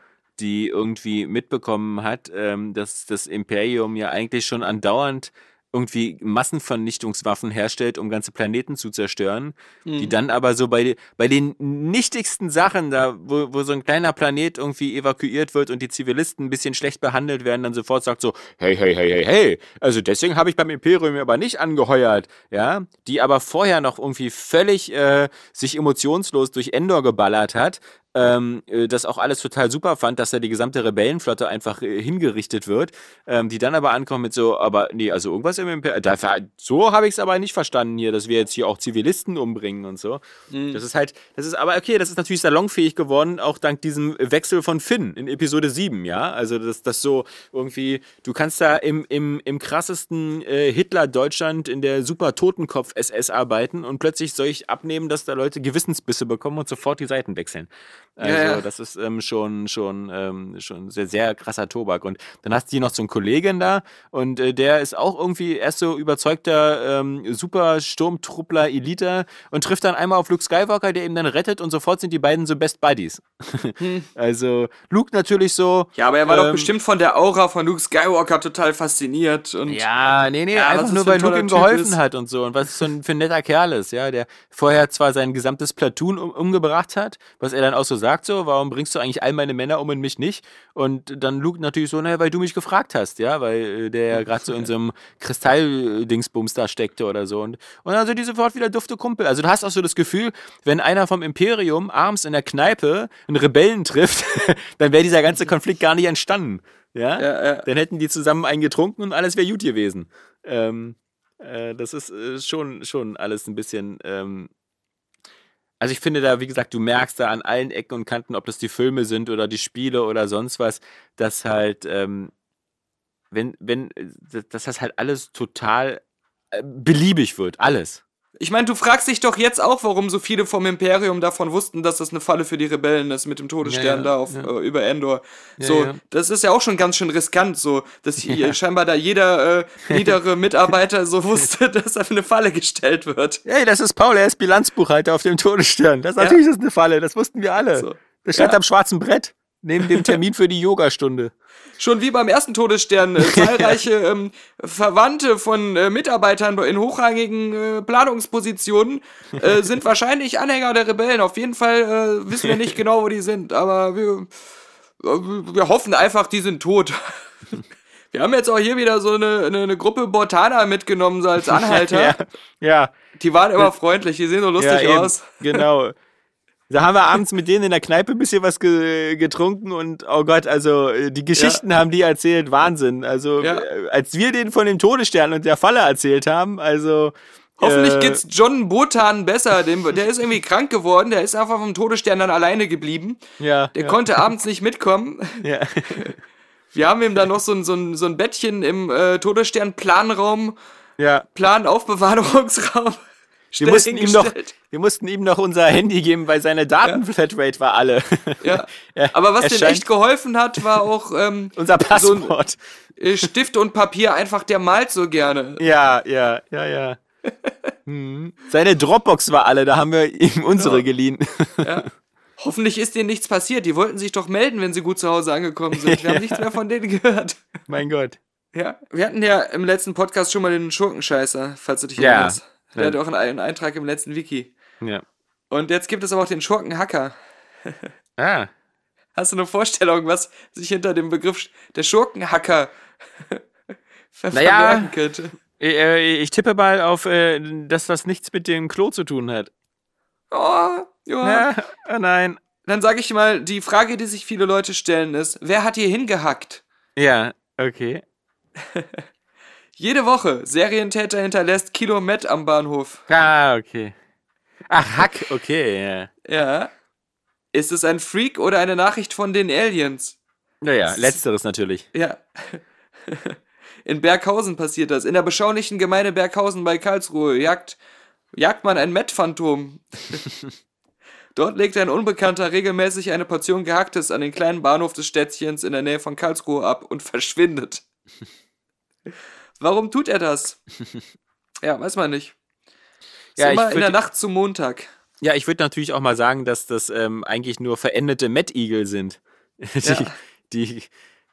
die irgendwie mitbekommen hat, ähm, dass das Imperium ja eigentlich schon andauernd irgendwie Massenvernichtungswaffen herstellt, um ganze Planeten zu zerstören, die dann aber so bei, bei den nichtigsten Sachen, da wo, wo so ein kleiner Planet irgendwie evakuiert wird und die Zivilisten ein bisschen schlecht behandelt werden, dann sofort sagt so, hey, hey, hey, hey, hey, also deswegen habe ich beim Imperium aber nicht angeheuert, ja, die aber vorher noch irgendwie völlig äh, sich emotionslos durch Endor geballert hat, ähm, äh, das auch alles total super fand, dass da die gesamte Rebellenflotte einfach äh, hingerichtet wird, ähm, die dann aber ankommen mit so, aber nee, also irgendwas im Imperium, so habe ich es aber nicht verstanden hier, dass wir jetzt hier auch Zivilisten umbringen und so. Das ist halt, das ist aber okay, das ist natürlich salonfähig geworden, auch dank diesem Wechsel von Finn in Episode 7, ja, also das, das so irgendwie, du kannst da im, im, im krassesten äh, Hitler-Deutschland in der super Totenkopf-SS arbeiten und plötzlich soll ich abnehmen, dass da Leute Gewissensbisse bekommen und sofort die Seiten wechseln. Also Ja, ja. das ist ähm, schon, schon, ähm, schon sehr, sehr krasser Tobak. Und dann hast du hier noch so einen Kollegen da und äh, der ist auch irgendwie erst so überzeugter ähm, super Sturmtruppler Elite und trifft dann einmal auf Luke Skywalker, der ihn dann rettet und sofort sind die beiden so Best Buddies. Also Luke natürlich so. Ja, aber er war doch ähm, bestimmt von der Aura von Luke Skywalker total fasziniert. Und Ja, nee, nee, Ja, einfach nur, weil Luke ihm geholfen ist. hat und so. Und was so ein, für ein netter Kerl ist, ja, der vorher zwar sein gesamtes Platoon um, umgebracht hat, was er dann auch so sagt, so, warum bringst du eigentlich all meine Männer um und mich nicht? Und dann Luke natürlich so, naja, weil du mich gefragt hast, ja, weil äh, der ja gerade so in so einem Kristall-Dingsbums da steckte oder so. Und, und also die sofort wieder dufte Kumpel. Also du hast auch so das Gefühl, wenn einer vom Imperium abends in der Kneipe einen Rebellen trifft, dann wäre dieser ganze Konflikt gar nicht entstanden. Ja? Ja, ja. Dann hätten die zusammen einen getrunken und alles wäre gut gewesen. Ähm, äh, das ist äh, schon, schon alles ein bisschen. Ähm, also ich finde da, wie gesagt, du merkst da an allen Ecken und Kanten, ob das die Filme sind oder die Spiele oder sonst was, dass halt, ähm, wenn, wenn, äh, dass das halt alles total äh, beliebig wird. Alles. Ich meine, du fragst dich doch jetzt auch, warum so viele vom Imperium davon wussten, dass das eine Falle für die Rebellen ist mit dem Todesstern Ja, ja, da auf, ja. äh, über Endor. so, das ist ja auch schon ganz schön riskant, so, dass hier scheinbar da jeder äh, niedere Mitarbeiter so wusste, dass da eine Falle gestellt wird. Hey, das ist Paul, er ist Bilanzbuchhalter auf dem Todesstern. Das natürlich ist eine Falle, das wussten wir alle. So. Das stand am schwarzen Brett, neben dem Termin für die Yogastunde. Schon wie beim ersten Todesstern, äh, zahlreiche ähm, Verwandte von äh, Mitarbeitern in hochrangigen äh, Planungspositionen äh, sind wahrscheinlich Anhänger der Rebellen. Auf jeden Fall äh, wissen wir nicht genau, wo die sind, aber wir, äh, wir hoffen einfach, die sind tot. Wir haben jetzt auch hier wieder so eine, eine, eine Gruppe Bortaner mitgenommen, so als Anhalter. ja, ja, Die waren immer freundlich, die sehen so lustig ja, aus. Genau. Da haben wir abends mit denen in der Kneipe ein bisschen was ge getrunken und oh Gott, also äh, die Geschichten haben die erzählt, Wahnsinn. Also Ja. äh, als wir denen von dem Todesstern und der Falle erzählt haben, also Hoffentlich äh, geht's John Botan besser. Dem, der ist irgendwie krank geworden, der ist einfach vom Todesstern dann alleine geblieben. ja, Der ja, konnte abends nicht mitkommen. ja. Wir haben ihm dann noch so ein, so ein, so ein Bettchen im äh, Todesstern-Planraum, ja. Plan-Aufbewahrungsraum. Wir mussten, ihm noch, wir mussten ihm noch unser Handy geben, weil seine Datenflatrate war alle. Ja. Ja, Aber was er denen scheint- echt geholfen hat, war auch ähm, Unser so ein Passport. äh, Stift und Papier. Einfach, der malt so gerne. Ja, ja, ja, ja. Hm. Seine Dropbox war alle, da haben wir ihm unsere Ja. geliehen. Hoffentlich ist denen nichts passiert. Die wollten sich doch melden, wenn sie gut zu Hause angekommen sind. Wir haben nichts mehr von denen gehört. mein Gott. Ja. Wir hatten ja im letzten Podcast schon mal den Schurkenscheißer, falls du dich Ja. Der Ja. hatte auch einen, Eintrag im letzten Wiki. Ja. Und jetzt gibt es aber auch den Schurkenhacker. Ah. Hast du eine Vorstellung, was sich hinter dem Begriff der Schurkenhacker Naja. könnte? Äh, Ich tippe mal auf äh, das, was nichts mit dem Klo zu tun hat. Oh, ja. Ja, oh nein. Dann sage ich mal, die Frage, die sich viele Leute stellen, ist, wer hat hier hingehackt? Ja, okay. Jede Woche, Serientäter hinterlässt Kilo Met am Bahnhof. Ah, okay. Ach, Hack, okay, ja. Ja. Ist es ein Freak oder eine Nachricht von den Aliens? Naja, letzteres natürlich. Ja. In Berghausen passiert das. In der beschaulichen Gemeinde Berghausen bei Karlsruhe jagt, jagt man ein Met-Phantom. Dort legt ein Unbekannter regelmäßig eine Portion Gehacktes an den kleinen Bahnhof des Städtchens in der Nähe von Karlsruhe ab und verschwindet. Warum tut er das? Ja, weiß man nicht. Ist Ja, ich immer in der Nacht zum Montag. Ja, ich würde natürlich auch mal sagen, dass das ähm, eigentlich nur verendete Mettigel sind, die, Ja. die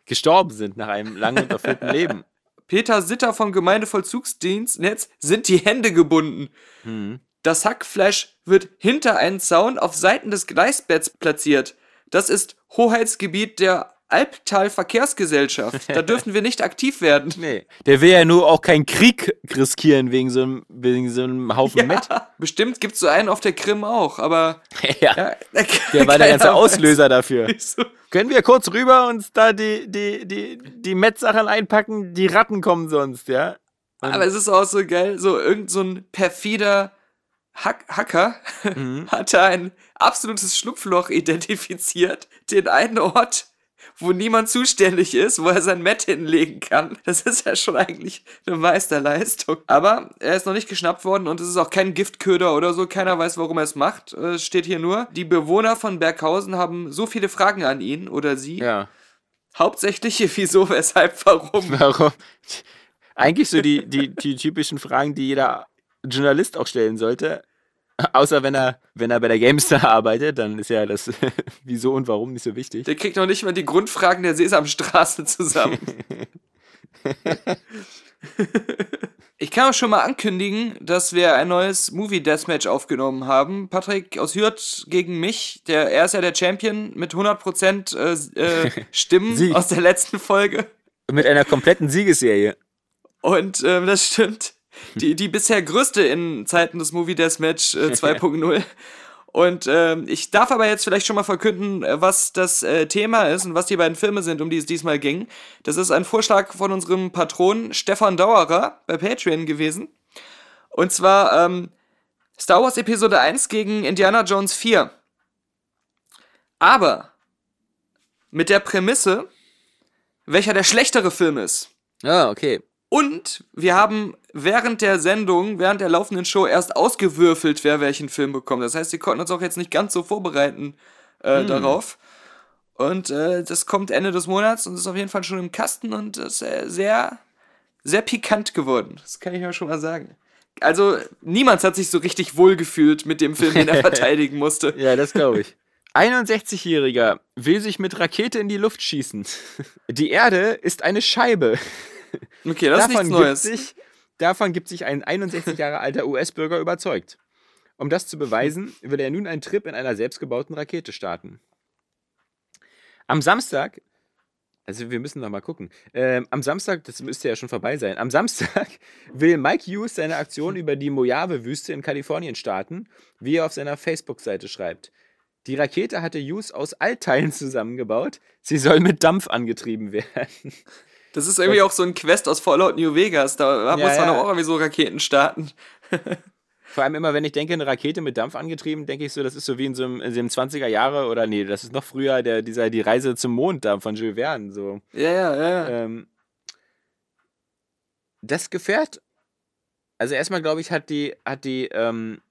gestorben sind nach einem langen und erfüllten Leben. Peter Sitter vom Gemeindevollzugsdienst. Und jetzt sind die Hände gebunden. Hm. Das Hackfleisch wird hinter einen Zaun auf Seiten des Gleisbetts platziert. Das ist Hoheitsgebiet der Albtal Verkehrsgesellschaft. Da dürfen wir nicht aktiv werden. Nee, der will ja nur auch keinen Krieg riskieren wegen so einem, wegen so einem Haufen Met. Bestimmt gibt es so einen auf der Krim auch, aber Ja, ja, der war der ganze keiner weiß. Auslöser dafür. So. Können wir kurz rüber uns da die, die, die, die Met-Sachen einpacken? Die Ratten kommen sonst, ja? Aber es ist auch so geil, so irgend so ein perfider Hack Hacker Mhm. hat da ein absolutes Schlupfloch identifiziert, den einen Ort, wo niemand zuständig ist, wo er sein Met hinlegen kann. Das ist ja schon eigentlich eine Meisterleistung. Aber er ist noch nicht geschnappt worden und es ist auch kein Giftköder oder so. Keiner weiß, warum er es macht. Äh, Es steht hier nur, die Bewohner von Berghausen haben so viele Fragen an ihn oder sie. Ja. Hauptsächlich wieso, weshalb, warum. Warum? Eigentlich so die, die, die typischen Fragen, die jeder Journalist auch stellen sollte. Außer wenn er, wenn er bei der GameStar arbeitet, dann ist ja das Wieso und Warum nicht so wichtig. Der kriegt noch nicht mal die Grundfragen der Sesamstraße zusammen. Ich kann auch schon mal ankündigen, dass wir ein neues Movie Deathmatch aufgenommen haben. Patrick aus Hürth gegen mich. Der, er ist ja der Champion mit 100% äh, äh, Stimmen Sieg. aus der letzten Folge. Mit einer kompletten Siegesserie. Und ähm, das stimmt. Die, die bisher größte in Zeiten des Movie Deathmatch äh, 2.0. Und ähm, ich darf aber jetzt vielleicht schon mal verkünden, äh, was das äh, Thema ist und was die beiden Filme sind, um die es diesmal ging. Das ist ein Vorschlag von unserem Patron Stefan Dauerer bei Patreon gewesen. Und zwar ähm, Star Wars Episode 1 gegen Indiana Jones 4. Aber mit der Prämisse, welcher der schlechtere Film ist. Ah, okay. Und wir haben während der Sendung, während der laufenden Show erst ausgewürfelt, wir welchen Film bekommt. Das heißt, wir konnten uns auch jetzt nicht ganz so vorbereiten äh, darauf. Und äh, das kommt Ende des Monats und ist auf jeden Fall schon im Kasten und ist äh, sehr, sehr pikant geworden. Das kann ich ja schon mal sagen. Also, niemand hat sich so richtig wohlgefühlt mit dem Film, den er verteidigen musste. Ja, das glaube ich. 61-Jähriger will sich mit Rakete in die Luft schießen. Die Erde ist eine Scheibe. Okay, das ist nichts Neues. sich, davon gibt sich ein 61 Jahre alter US-Bürger überzeugt. Um das zu beweisen, will er nun einen Trip in einer selbstgebauten Rakete starten. Am Samstag Also wir müssen noch mal gucken. Ähm, am Samstag, das müsste ja schon vorbei sein, am Samstag will Mike Hughes seine Aktion über die Mojave-Wüste in Kalifornien starten, wie er auf seiner Facebook-Seite schreibt. Die Rakete hatte Hughes aus Altteilen zusammengebaut. Sie soll mit Dampf angetrieben werden. Das ist irgendwie auch so ein Quest aus Fallout New Vegas. Da muss man ja. auch irgendwie so Raketen starten. Vor allem immer, wenn ich denke, eine Rakete mit Dampf angetrieben, denke ich so, das ist so wie in so einem, in dem 20er Jahre oder nee, das ist noch früher der, dieser, die Reise zum Mond da von Jules Verne. So. Ja, ja, ja. ja. Ähm, das Gefährt, also erstmal glaube ich, hat die, hat die, ähm,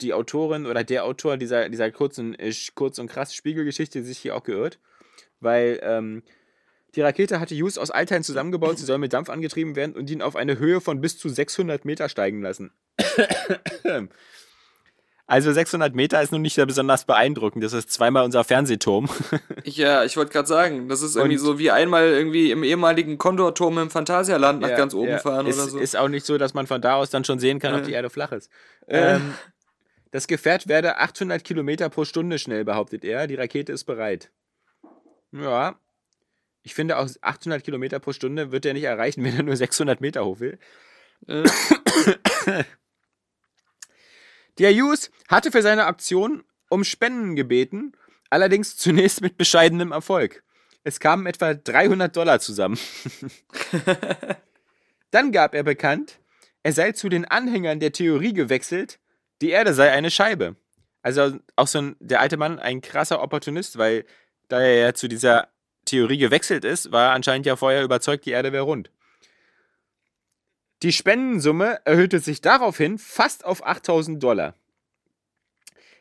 die Autorin oder der Autor dieser, dieser kurzen, äh, kurz und krass Spiegelgeschichte sich hier auch geirrt, weil ähm, die Rakete hatte Hughes aus Altteilen zusammengebaut, sie soll mit Dampf angetrieben werden und ihn auf eine Höhe von bis zu 600 Meter steigen lassen. Also 600 Meter ist nun nicht sehr besonders beeindruckend. Das ist zweimal unser Fernsehturm. Ja, ich wollte gerade sagen, das ist irgendwie Und- so wie einmal irgendwie im ehemaligen Kondorturm im Phantasialand nach Ja, ganz oben ja. fahren ist, oder so. Ist auch nicht so, dass man von da aus dann schon sehen kann, ob Ja. die Erde flach ist. Äh. Ähm, das Gefährt werde 800 Kilometer pro Stunde schnell, behauptet er. Die Rakete ist bereit. Ja. Ich finde auch 800 Kilometer pro Stunde wird er nicht erreichen, wenn er nur 600 Meter hoch will. Äh, Der Hughes hatte für seine Aktion um Spenden gebeten, allerdings zunächst mit bescheidenem Erfolg. Es kamen etwa 300 Dollar zusammen. Dann gab er bekannt, er sei zu den Anhängern der Theorie gewechselt, die Erde sei eine Scheibe. Also auch so ein, der alte Mann ein krasser Opportunist, weil da er ja zu dieser Theorie gewechselt ist, war er anscheinend ja vorher überzeugt, die Erde wäre rund. Die Spendensumme erhöhte sich daraufhin fast auf 8000 Dollar.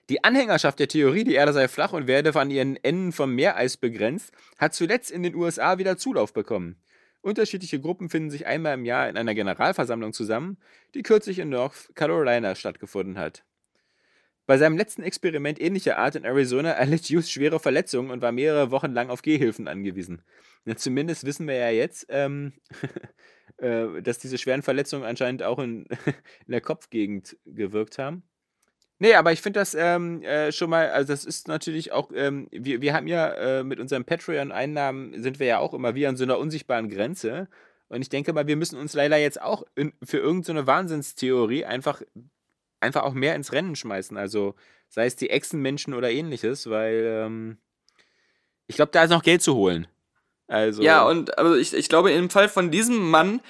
Die Anhängerschaft der Theorie, die Erde sei flach und werde an ihren Enden vom Meereis begrenzt, hat zuletzt in den USA wieder Zulauf bekommen. Unterschiedliche Gruppen finden sich einmal im Jahr in einer Generalversammlung zusammen, die kürzlich in North Carolina stattgefunden hat. Bei seinem letzten Experiment ähnlicher Art in Arizona erlitt Hughes schwere Verletzungen und war mehrere Wochen lang auf Gehhilfen angewiesen. Ja, zumindest wissen wir ja jetzt, ähm, äh, dass diese schweren Verletzungen anscheinend auch in, in der Kopfgegend gewirkt haben. Nee, aber ich finde das ähm, äh, schon mal, also das ist natürlich auch, ähm, wir, wir haben ja äh, mit unseren Patreon-Einnahmen sind wir ja auch immer wie an so einer unsichtbaren Grenze. Und ich denke mal, wir müssen uns leider jetzt auch in, für irgendeine so Wahnsinnstheorie einfach, einfach auch mehr ins Rennen schmeißen. Also sei es die Echsenmenschen oder ähnliches, weil ähm, ich glaube, da ist noch Geld zu holen. Also, Ja, und also ich, ich glaube, im Fall von diesem Mann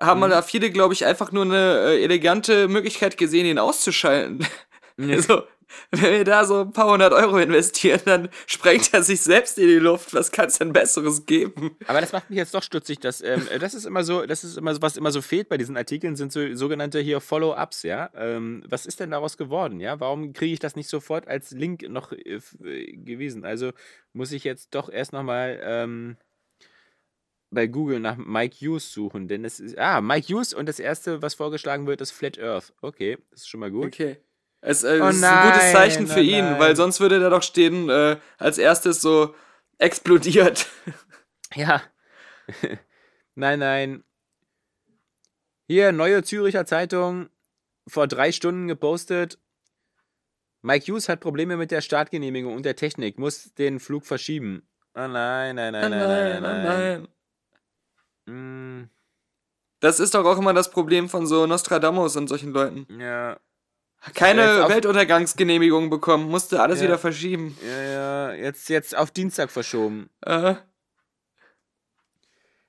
haben Mhm. da viele, glaube ich, einfach nur eine äh, elegante Möglichkeit gesehen, ihn auszuschalten. Also, wenn wir da so ein paar hundert Euro investieren, dann sprengt er sich selbst in die Luft. Was kann es denn Besseres geben? Aber das macht mich jetzt doch stutzig, dass ähm, äh, das ist immer so, das ist immer so, was immer so fehlt bei diesen Artikeln, sind so sogenannte hier Follow-ups, ja. Ähm, was ist denn daraus geworden, ja? Warum kriege ich das nicht sofort als Link noch äh, äh, gewesen? Also muss ich jetzt doch erst nochmal ähm, bei Google nach Mike Hughes suchen, denn es ist, ah, Mike Hughes und das erste, was vorgeschlagen wird, ist Flat Earth. Okay, das ist schon mal gut. Okay. Es, äh, Oh es ist ein gutes nein, Zeichen oh für ihn, nein. weil sonst würde da doch stehen, äh, als erstes so explodiert. Ja. nein, nein. Hier, neue Züricher Zeitung, vor drei Stunden gepostet. Mike Hughes hat Probleme mit der Startgenehmigung und der Technik, muss den Flug verschieben. Oh nein, nein, nein, nein, nein, nein. nein. Das ist doch auch immer das Problem von so Nostradamus und solchen Leuten. Mm, ja, Keine Weltuntergangsgenehmigung bekommen, musste alles Ja. wieder verschieben. ja, ja, jetzt, jetzt auf Dienstag verschoben. Äh,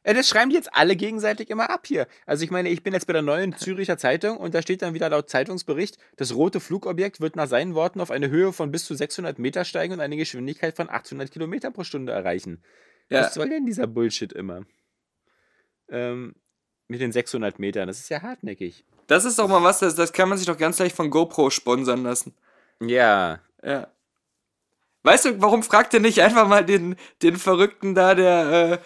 Ja, das schreiben die jetzt alle gegenseitig immer ab hier. Also ich meine, ich bin jetzt bei der neuen Züricher Zeitung und da steht dann wieder laut Zeitungsbericht, das rote Flugobjekt wird nach seinen Worten auf eine Höhe von bis zu 600 Meter steigen und eine Geschwindigkeit von 800 Kilometer pro Stunde erreichen. ja. Was soll denn dieser Bullshit immer? Ähm, mit den 600 Metern, das ist ja hartnäckig. Das ist doch mal was, das, das kann man sich doch ganz leicht von GoPro sponsern lassen. Ja. Ja. Weißt du, warum fragt ihr nicht einfach mal den, den Verrückten da, der, äh,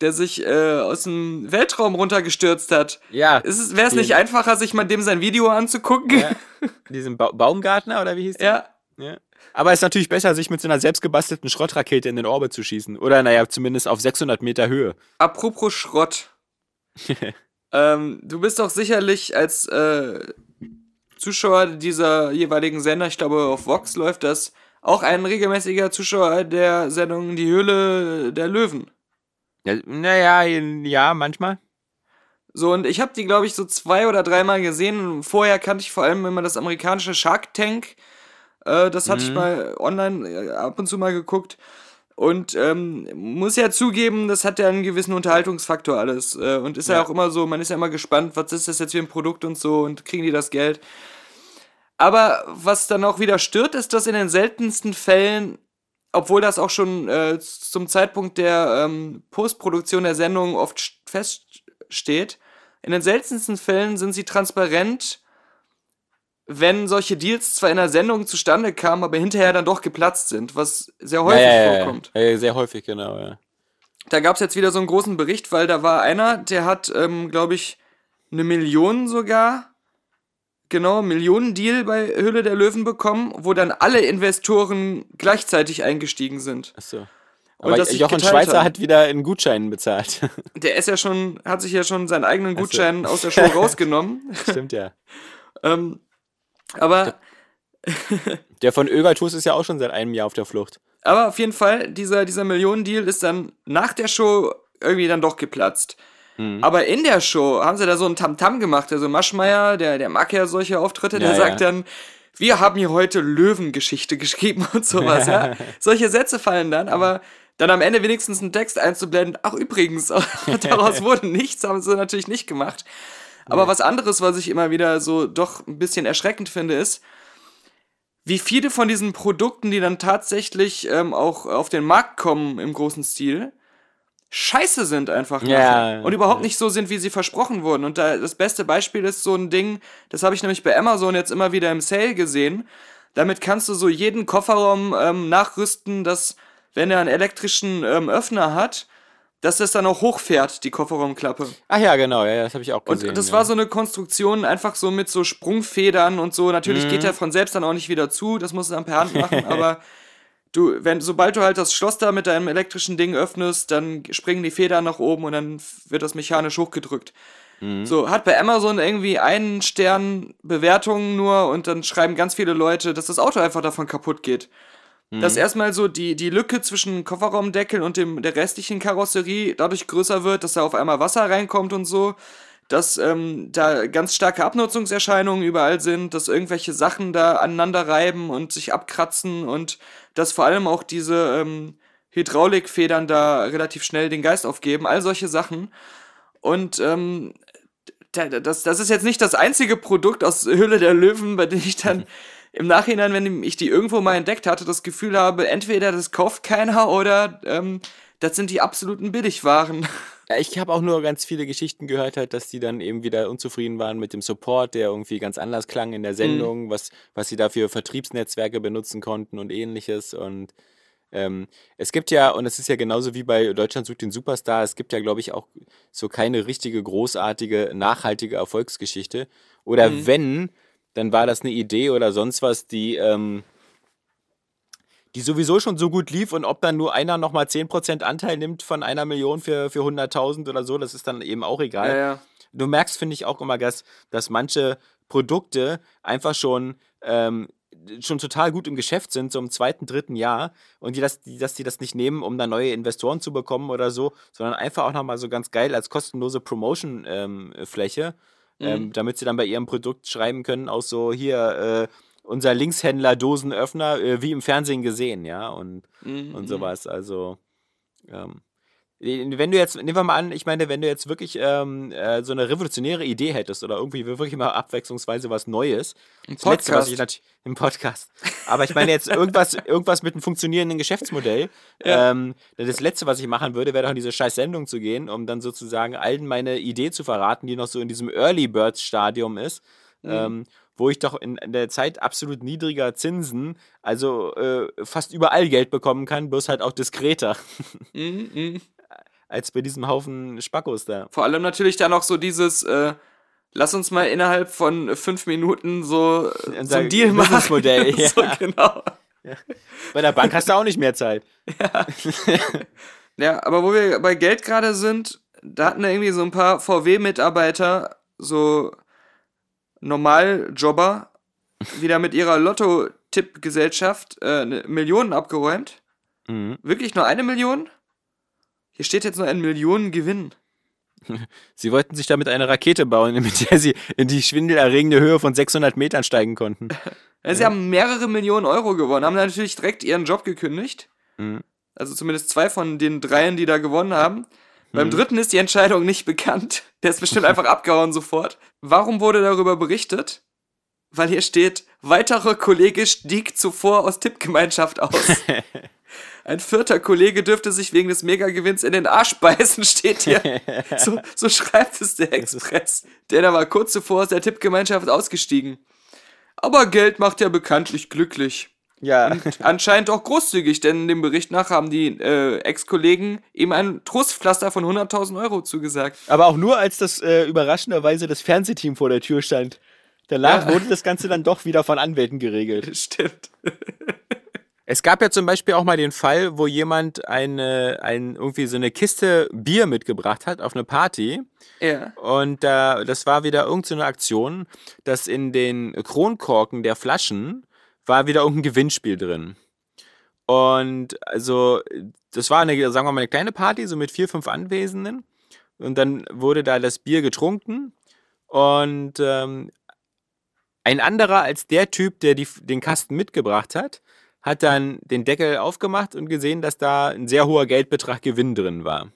der sich äh, aus dem Weltraum runtergestürzt hat? Ja. Wäre es nicht einfacher, sich mal dem sein Video anzugucken? ja. Diesen ba Baumgartner oder wie hieß der? ja. Ja. Aber es ist natürlich besser, sich mit so einer selbstgebastelten Schrottrakete in den Orbit zu schießen. Oder naja, zumindest auf 600 Meter Höhe. Apropos Schrott. ähm, du bist doch sicherlich als äh, Zuschauer dieser jeweiligen Sender, ich glaube auf Vox läuft das, auch ein regelmäßiger Zuschauer der Sendung Die Höhle der Löwen. Ja, naja, ja, manchmal. So, und ich habe die, glaube ich, so zwei oder dreimal gesehen. Vorher kannte ich vor allem immer das amerikanische Shark Tank. Äh, das hatte ich mal online äh, ab und zu mal geguckt. Und ähm, muss ja zugeben, das hat ja einen gewissen Unterhaltungsfaktor alles. Äh, und ist ja. Ja. auch immer so, man ist ja immer gespannt, was ist das jetzt für ein Produkt und so und kriegen die das Geld. Aber was dann auch wieder stört, ist, dass in den seltensten Fällen, obwohl das auch schon äh, zum Zeitpunkt der ähm, Postproduktion der Sendung oft st- feststeht, in den seltensten Fällen sind sie transparent, wenn solche Deals zwar in der Sendung zustande kamen, aber hinterher dann doch geplatzt sind, was sehr häufig ja, ja, ja, vorkommt. Ja, sehr häufig, genau, ja. Da gab es jetzt wieder so einen großen Bericht, weil da war einer, der hat, ähm, glaube ich, eine Million sogar, genau, Millionendeal bei Höhle der Löwen bekommen, wo dann alle Investoren gleichzeitig eingestiegen sind. Achso. Und Aber Jochen Schweizer hat wieder einen Gutschein bezahlt. Der ist ja schon, hat sich ja schon seinen eigenen. Gutschein aus der Show rausgenommen. Stimmt ja. ähm, aber, Der von Ögertus ist ja auch schon seit einem Jahr auf der Flucht. aber auf jeden Fall, dieser, dieser Millionendeal ist dann nach der Show irgendwie dann doch geplatzt. Mhm. Aber in der Show haben sie da so ein Tamtam gemacht. Also Maschmeyer, der, der mag ja solche Auftritte, der Ja, sagt ja. dann, wir haben hier heute Löwengeschichte geschrieben und sowas, ja. Solche Sätze fallen dann, aber dann am Ende wenigstens einen Text einzublenden. Ach, übrigens, daraus wurde nichts, haben sie natürlich nicht gemacht. Aber was anderes, was ich immer wieder so doch ein bisschen erschreckend finde, ist, wie viele von diesen Produkten, die dann tatsächlich ähm, auch auf den Markt kommen im großen Stil, scheiße sind einfach Ja, und überhaupt ja. nicht so sind, wie sie versprochen wurden. Und da, das beste Beispiel ist so ein Ding, das habe ich nämlich bei Amazon jetzt immer wieder im Sale gesehen. Damit kannst du so jeden Kofferraum ähm, nachrüsten, dass, wenn er einen elektrischen ähm, Öffner hat, dass das dann auch hochfährt, die Kofferraumklappe. Ach ja, genau, ja, das habe ich auch Und gesehen. das ja. war so eine Konstruktion, einfach so mit so Sprungfedern und so. Natürlich Mhm. geht er von selbst dann auch nicht wieder zu, das musst du dann per Hand machen, aber du, wenn, sobald du halt das Schloss da mit deinem elektrischen Ding öffnest, dann springen die Federn nach oben und dann wird das mechanisch hochgedrückt. Mhm. So, hat bei Amazon irgendwie einen Stern Bewertungen nur und dann schreiben ganz viele Leute, dass das Auto einfach davon kaputt geht. Mhm. Dass erstmal so die, die Lücke zwischen Kofferraumdeckel und dem, der restlichen Karosserie dadurch größer wird, dass da auf einmal Wasser reinkommt und so. Dass ähm, da ganz starke Abnutzungserscheinungen überall sind, dass irgendwelche Sachen da aneinander reiben und sich abkratzen und dass vor allem auch diese ähm, Hydraulikfedern da relativ schnell den Geist aufgeben. All solche Sachen. Und ähm, da- das, das ist jetzt nicht das einzige Produkt aus Höhle der Löwen, bei dem ich dann im Nachhinein, wenn ich die irgendwo mal entdeckt hatte, das Gefühl habe, entweder das kauft keiner oder ähm, das sind die absoluten Billigwaren. Ja, ich habe auch nur ganz viele Geschichten gehört, halt, dass die dann eben wieder unzufrieden waren mit dem Support, der irgendwie ganz anders klang in der Mhm. Sendung, was, was sie da für Vertriebsnetzwerke benutzen konnten und ähnliches. Und ähm, es gibt ja, und es ist ja genauso wie bei Deutschland sucht den Superstar, es gibt ja, glaube ich, auch so keine richtige, großartige, nachhaltige Erfolgsgeschichte. Oder Mhm. wenn, dann war das eine Idee oder sonst was, die. Ähm, die sowieso schon so gut lief und ob dann nur einer nochmal 10% Anteil nimmt von einer Million für, für 100.000 oder so, das ist dann eben auch egal. Ja, ja. Du merkst, finde ich, auch immer, dass, dass manche Produkte einfach schon, ähm, schon total gut im Geschäft sind, so im zweiten, dritten Jahr und die das, die, dass die das nicht nehmen, um dann neue Investoren zu bekommen oder so, sondern einfach auch nochmal so ganz geil als kostenlose Promotion-Fläche, ähm, damit sie dann bei ihrem Produkt schreiben können, auch so hier, äh, unser Linkshändler Dosenöffner, äh, wie im Fernsehen gesehen, ja, und, Mhm, und sowas. Also, ähm, wenn du jetzt, nehmen wir mal an, ich meine, wenn du jetzt wirklich ähm, äh, so eine revolutionäre Idee hättest oder irgendwie wirklich mal abwechslungsweise was Neues, Ein das Letzte, was Podcast. ich natürlich im Podcast. Aber ich meine jetzt irgendwas, irgendwas mit einem funktionierenden Geschäftsmodell. Ja. Ähm, das Letzte, was ich machen würde, wäre doch in diese scheiß Sendung zu gehen, um dann sozusagen allen meine Idee zu verraten, die noch so in diesem Early Birds Stadium ist. Mhm. Ähm, wo ich doch in, in der Zeit absolut niedriger Zinsen, also äh, fast überall Geld bekommen kann, bloß halt auch diskreter, Mhm, mhm. Als bei diesem Haufen Spackos da. Vor allem natürlich dann auch so dieses, äh, lass uns mal innerhalb von fünf Minuten so, äh, so ein Deal machen. Businessmodell, ja. so, genau. Bei der Bank hast du auch nicht mehr Zeit. Ja, aber wo wir bei Geld gerade sind, da hatten irgendwie so ein paar VW-Mitarbeiter, so Normaljobber, wieder mit ihrer Tippgesellschaft äh, eine Millionen abgeräumt. Mhm. Wirklich nur eine Million? Hier steht jetzt nur ein Millionengewinn. Sie wollten sich damit eine Rakete bauen, mit der sie in die schwindelerregende Höhe von 600 Metern steigen konnten. Ja, sie haben mehrere Millionen Euro gewonnen, haben natürlich direkt ihren Job gekündigt. Mhm. Also zumindest zwei von den dreien, die da gewonnen haben. Beim dritten ist die Entscheidung nicht bekannt. Der ist bestimmt einfach abgehauen sofort. Warum wurde darüber berichtet? Weil hier steht, weitere Kollege stieg zuvor aus Tippgemeinschaft aus. Ein vierter Kollege dürfte sich wegen des Megagewinns in den Arsch beißen, steht hier. So, so schreibt es der Express. Der da war kurz zuvor aus der Tippgemeinschaft ausgestiegen. Aber Geld macht ja bekanntlich glücklich. Ja. Anscheinend auch großzügig, denn dem Bericht nach haben die äh, Ex-Kollegen ihm ein Trostpflaster von 100.000 Euro zugesagt. Aber auch nur, als das äh, überraschenderweise das Fernsehteam vor der Tür stand. Danach Ja. wurde das Ganze dann doch wieder von Anwälten geregelt. Stimmt. Es gab ja zum Beispiel auch mal den Fall, wo jemand eine, ein, irgendwie so eine Kiste Bier mitgebracht hat auf eine Party. Ja. Und äh, das war wieder irgendeine so Aktion, dass in den Kronkorken der Flaschen war wieder irgendein Gewinnspiel drin. Und also, das war eine, sagen wir mal, eine kleine Party, so mit vier, fünf Anwesenden. Und dann wurde da das Bier getrunken. Und ähm, ein anderer als der Typ, der die, den Kasten mitgebracht hat, hat dann den Deckel aufgemacht und gesehen, dass da ein sehr hoher Geldbetrag Gewinn drin war.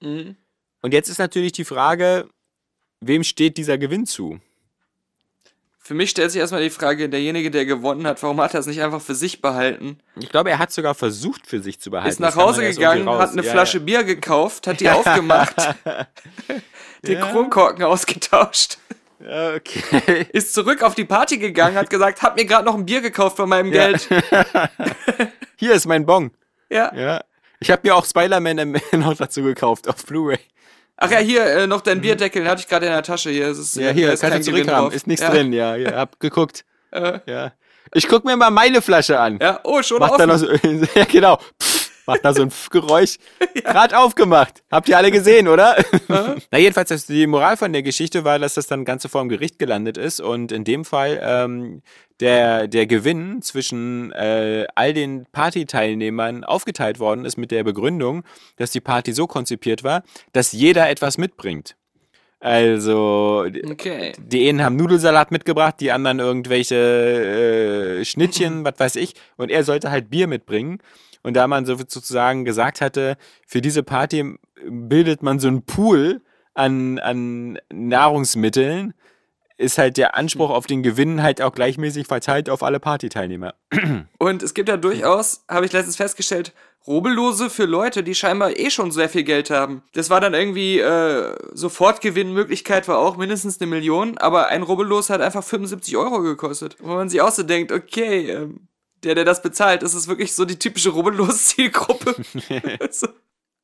Mhm. Und jetzt ist natürlich die Frage, wem steht dieser Gewinn zu? Für mich stellt sich erstmal die Frage, derjenige, der gewonnen hat, warum hat er es nicht einfach für sich behalten? Ich glaube, er hat sogar versucht, für sich zu behalten. ist nach Hause gegangen, hat eine Ja, Flasche Bier gekauft, hat die aufgemacht, den Ja. Kronkorken ausgetauscht, Ja, okay. ist zurück auf die Party gegangen, hat gesagt, hab mir gerade noch ein Bier gekauft von meinem Ja. Geld. Hier ist mein Bon. Ja. Ja. Ich habe mir auch Spider-Man noch dazu gekauft auf Blu-ray. Ach ja, hier äh, noch dein Bierdeckel, den hatte ich gerade in der Tasche. Hier ist es. Ja, äh, hier, da ist kannst du zurückhaben. Ist nichts ja. drin, ja. ja. Hab geguckt. Äh, Ja. Ich guck mir mal meine Flasche an. ja, oh, schon Macht da offen. noch so, ja, genau. Pff, macht da so ein Geräusch. Gerade aufgemacht. Habt ihr alle gesehen, oder? Na, jedenfalls, die Moral von der Geschichte war, dass das dann Ganze vor dem Gericht gelandet ist und in dem Fall ähm, der, der Gewinn zwischen äh, all den Partyteilnehmern aufgeteilt worden ist mit der Begründung, dass die Party so konzipiert war, dass jeder etwas mitbringt. Also, Okay. die einen haben Nudelsalat mitgebracht, die anderen irgendwelche äh, Schnittchen, was weiß ich. Und er sollte halt Bier mitbringen. Und da man so sozusagen gesagt hatte, für diese Party bildet man so einen Pool an, an Nahrungsmitteln, ist halt der Anspruch auf den Gewinn halt auch gleichmäßig verteilt auf alle Partyteilnehmer. Und es gibt ja durchaus, habe ich letztens festgestellt, Robellose für Leute, die scheinbar eh schon sehr viel Geld haben. Das war dann irgendwie, äh, Sofortgewinnmöglichkeit war auch mindestens eine Million, aber ein Rubbellos hat einfach 75 Euro gekostet. Wo man sich auch so denkt, okay, ähm, der, der das bezahlt, ist es wirklich so die typische Rubbellos-Zielgruppe. so.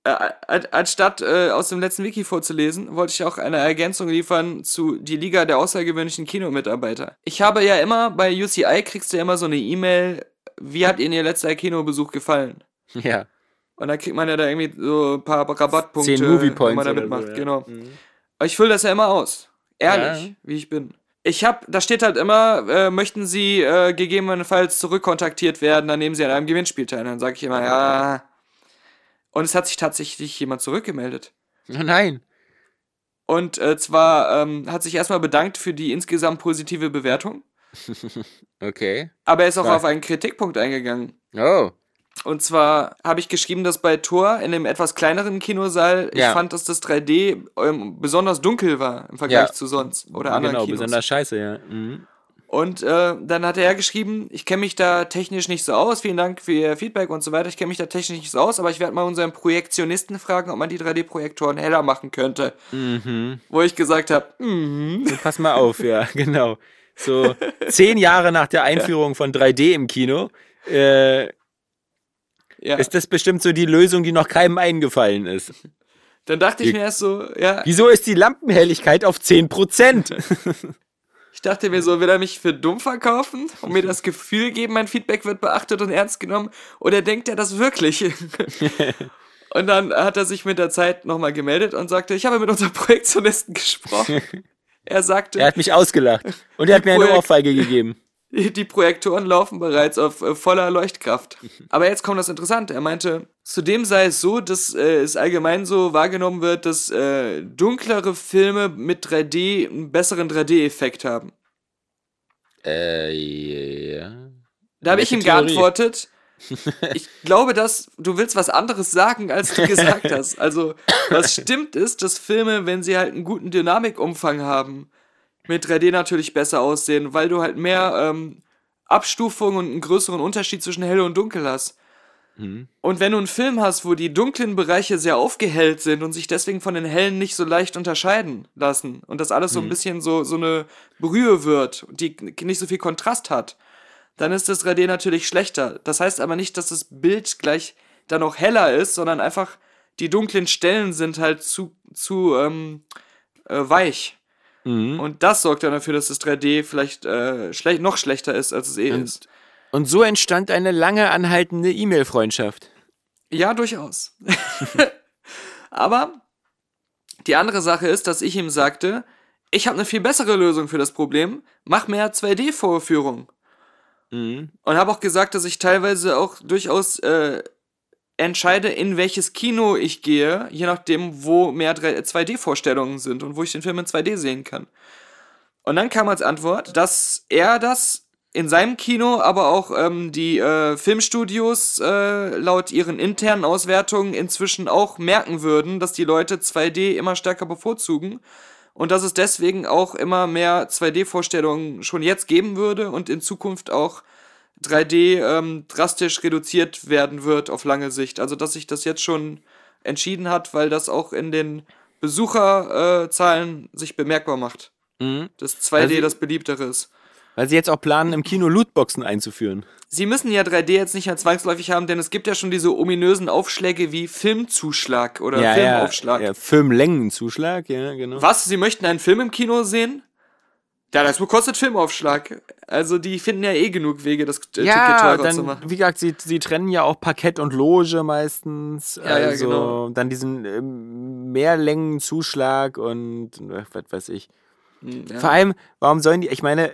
Äh, an- anstatt äh, aus dem letzten Wiki vorzulesen, wollte ich auch eine Ergänzung liefern zu die Liga der außergewöhnlichen Kinomitarbeiter. Ich habe ja immer, bei UCI kriegst du ja immer so eine E-Mail, wie hat Ihnen Ihr letzter Kinobesuch gefallen? ja. Und dann kriegt man ja da irgendwie so ein paar Rabattpunkte, wenn man da mitmacht. so, ja. Genau. Mhm. Aber ich fülle das ja immer aus. Ehrlich, Ja. wie ich bin. Ich hab, da steht halt immer, äh, möchten Sie äh, gegebenenfalls zurückkontaktiert werden, dann nehmen Sie an einem Gewinnspiel teil. Dann sage ich immer, ja. Und es hat sich tatsächlich jemand zurückgemeldet. Nein. Und äh, zwar ähm, hat sich erstmal bedankt für die insgesamt positive Bewertung, Okay. aber er ist auch Krass. auf einen Kritikpunkt eingegangen. Oh. Und zwar habe ich geschrieben, dass bei Tor in dem etwas kleineren Kinosaal, ich Ja. fand, dass das 3D ähm, besonders dunkel war im Vergleich Ja. zu sonst oder anderen genau, Kinos. besonders scheiße, ja. Mhm. Und äh, dann hat er geschrieben, ich kenne mich da technisch nicht so aus, vielen Dank für Ihr Feedback und so weiter, ich kenne mich da technisch nicht so aus, aber ich werde mal unseren Projektionisten fragen, ob man die 3D-Projektoren heller machen könnte. Mhm. Wo ich gesagt habe, mhm. So, pass mal auf, ja, genau. So zehn Jahre nach der Einführung von 3D im Kino äh, ja. ist das bestimmt so die Lösung, die noch keinem eingefallen ist. Dann dachte ich mir erst so, ja, Wieso ist die Lampenhelligkeit auf 10%? ich dachte mir so, will er mich für dumm verkaufen und mir das Gefühl geben, mein Feedback wird beachtet und ernst genommen oder denkt er das wirklich? und dann hat er sich mit der Zeit nochmal gemeldet und sagte, ich habe mit unserem Projektionisten gesprochen. Er sagte, er hat mich ausgelacht und er hat mir eine Ohrfeige gegeben. Die, Projektoren laufen bereits auf äh, voller Leuchtkraft. Aber jetzt kommt das Interessante. Er meinte, zudem sei es so, dass äh, es allgemein so wahrgenommen wird, dass äh, dunklere Filme mit 3D einen besseren 3D-Effekt haben. Äh, ja. Da habe ich ihm Theorie? geantwortet, ich glaube, dass du willst was anderes sagen, als du gesagt hast. Also, was stimmt ist, dass Filme, wenn sie halt einen guten Dynamikumfang haben, mit 3D natürlich besser aussehen, weil du halt mehr ähm, Abstufung und einen größeren Unterschied zwischen hell und dunkel hast. Und wenn du einen Film hast, wo die dunklen Bereiche sehr aufgehellt sind und sich deswegen von den hellen nicht so leicht unterscheiden lassen und das alles so ein bisschen so, so eine Brühe wird, die nicht so viel Kontrast hat, dann ist das 3D natürlich schlechter. Das heißt aber nicht, dass das Bild gleich dann noch heller ist, sondern einfach die dunklen Stellen sind halt zu, zu ähm, äh, weich. Mhm. Und das sorgt dann dafür, dass das 3D vielleicht äh, schlech noch schlechter ist, als es eh Und- ist. Und so entstand eine lange anhaltende E-Mail-Freundschaft. Ja, durchaus. Aber die andere Sache ist, dass ich ihm sagte, ich habe eine viel bessere Lösung für das Problem. Mach mehr 2D-Vorführung. Mhm. Und habe auch gesagt, dass ich teilweise auch durchaus äh, entscheide, in welches Kino ich gehe, je nachdem, wo mehr 3 2D-Vorstellungen sind und wo ich den Film in 2D sehen kann. Und dann kam als Antwort, dass er das in seinem Kino, aber auch ähm, die äh, Filmstudios äh, laut ihren internen Auswertungen inzwischen auch merken würden, dass die Leute 2D immer stärker bevorzugen und dass es deswegen auch immer mehr 2D-Vorstellungen schon jetzt geben würde und in Zukunft auch 3D ähm, drastisch reduziert werden wird auf lange Sicht. Also dass sich das jetzt schon entschieden hat, weil das auch in den Besucherzahlen äh, sich bemerkbar macht. Mhm. Dass 2D Also- das beliebtere ist. Weil sie jetzt auch planen, im Kino Lootboxen einzuführen. Sie müssen ja 3D jetzt nicht mehr zwangsläufig haben, denn es gibt ja schon diese ominösen Aufschläge wie Filmzuschlag oder Filmaufschlag. Ja, ja, Filmlängenzuschlag, ja, genau. Was? Sie möchten einen Film im Kino sehen? Ja, das kostet Filmaufschlag. Also die finden ja eh genug Wege, das äh, Ticket Ja, teurer zu dann, machen. wie gesagt, sie, sie trennen ja auch Parkett und Loge meistens. Ja, ja, also genau. dann diesen ähm, Mehrlängenzuschlag und äh, was weiß ich. Ja. Vor allem, warum sollen die, ich meine,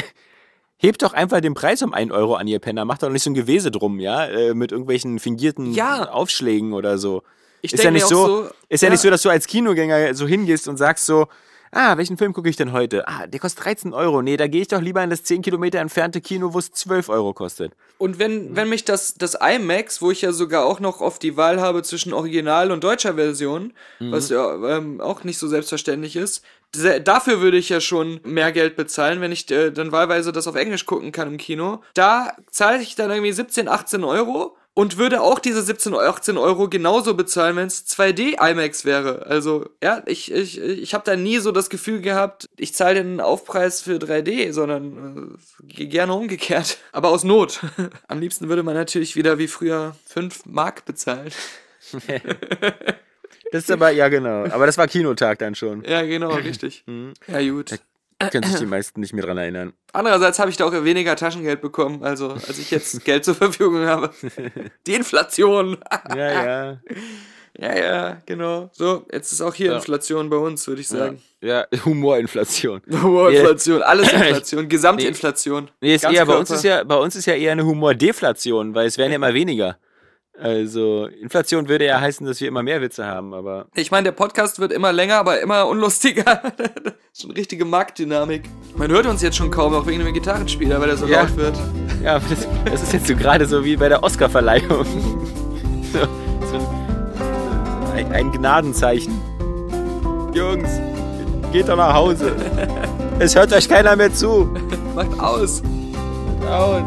hebt doch einfach den Preis um 1 Euro an, ihr Penner. Macht doch nicht so ein Gewese drum, ja, äh, mit irgendwelchen fingierten Ja. Aufschlägen oder so. Ich ist ja nicht so, so, ist ja, ja. nicht so, dass du als Kinogänger so hingehst und sagst so, ah, welchen Film gucke ich denn heute? Ah, der kostet 13 Euro. Nee, da gehe ich doch lieber in das 10 Kilometer entfernte Kino, wo es 12 Euro kostet. Und wenn, wenn mich das, das IMAX, wo ich ja sogar auch noch oft die Wahl habe zwischen Original und deutscher Version, was ja ähm, auch nicht so selbstverständlich ist, dafür würde ich ja schon mehr Geld bezahlen, wenn ich äh, dann wahlweise das auf Englisch gucken kann im Kino. Da zahle ich dann irgendwie 17, 18 Euro und würde auch diese 17, 18 Euro genauso bezahlen, wenn es 2D IMAX wäre. Also, ja, ich, ich, ich habe da nie so das Gefühl gehabt, ich zahle den Aufpreis für 3D, sondern äh, gerne umgekehrt. Aber aus Not. Am liebsten würde man natürlich wieder wie früher 5 Mark bezahlen. Das ist aber, ja genau. Aber das war Kinotag dann schon. Ja, genau, richtig. Ja, gut. Können sich die meisten nicht mehr dran erinnern. Andererseits habe ich da auch weniger Taschengeld bekommen, also als ich jetzt Geld zur Verfügung habe. Die Inflation. Ja, ja. ja, ja, genau. So, jetzt ist auch hier Ja. Inflation bei uns, würde ich sagen. Ja, Humorinflation. Hohe Inflation, alles Inflation, Gesamtinflation. Nee, ist eher, bei uns ist ja, bei uns ist ja eher eine Humordeflation, weil es werden ja immer weniger. Also, Inflation würde ja heißen, dass wir immer mehr Witze haben, aber Ich meine, der Podcast wird immer länger, aber immer unlustiger. schon richtige Marktdynamik. Man hört uns jetzt schon kaum, auch wegen dem Gitarrenspieler, weil er so Ja. laut wird. ja, das, das ist jetzt so gerade so wie bei der Oscarverleihung. So, so ein, ein Gnadenzeichen. Jungs, geht doch nach Hause. Es hört euch keiner mehr zu. Macht aus. Aus.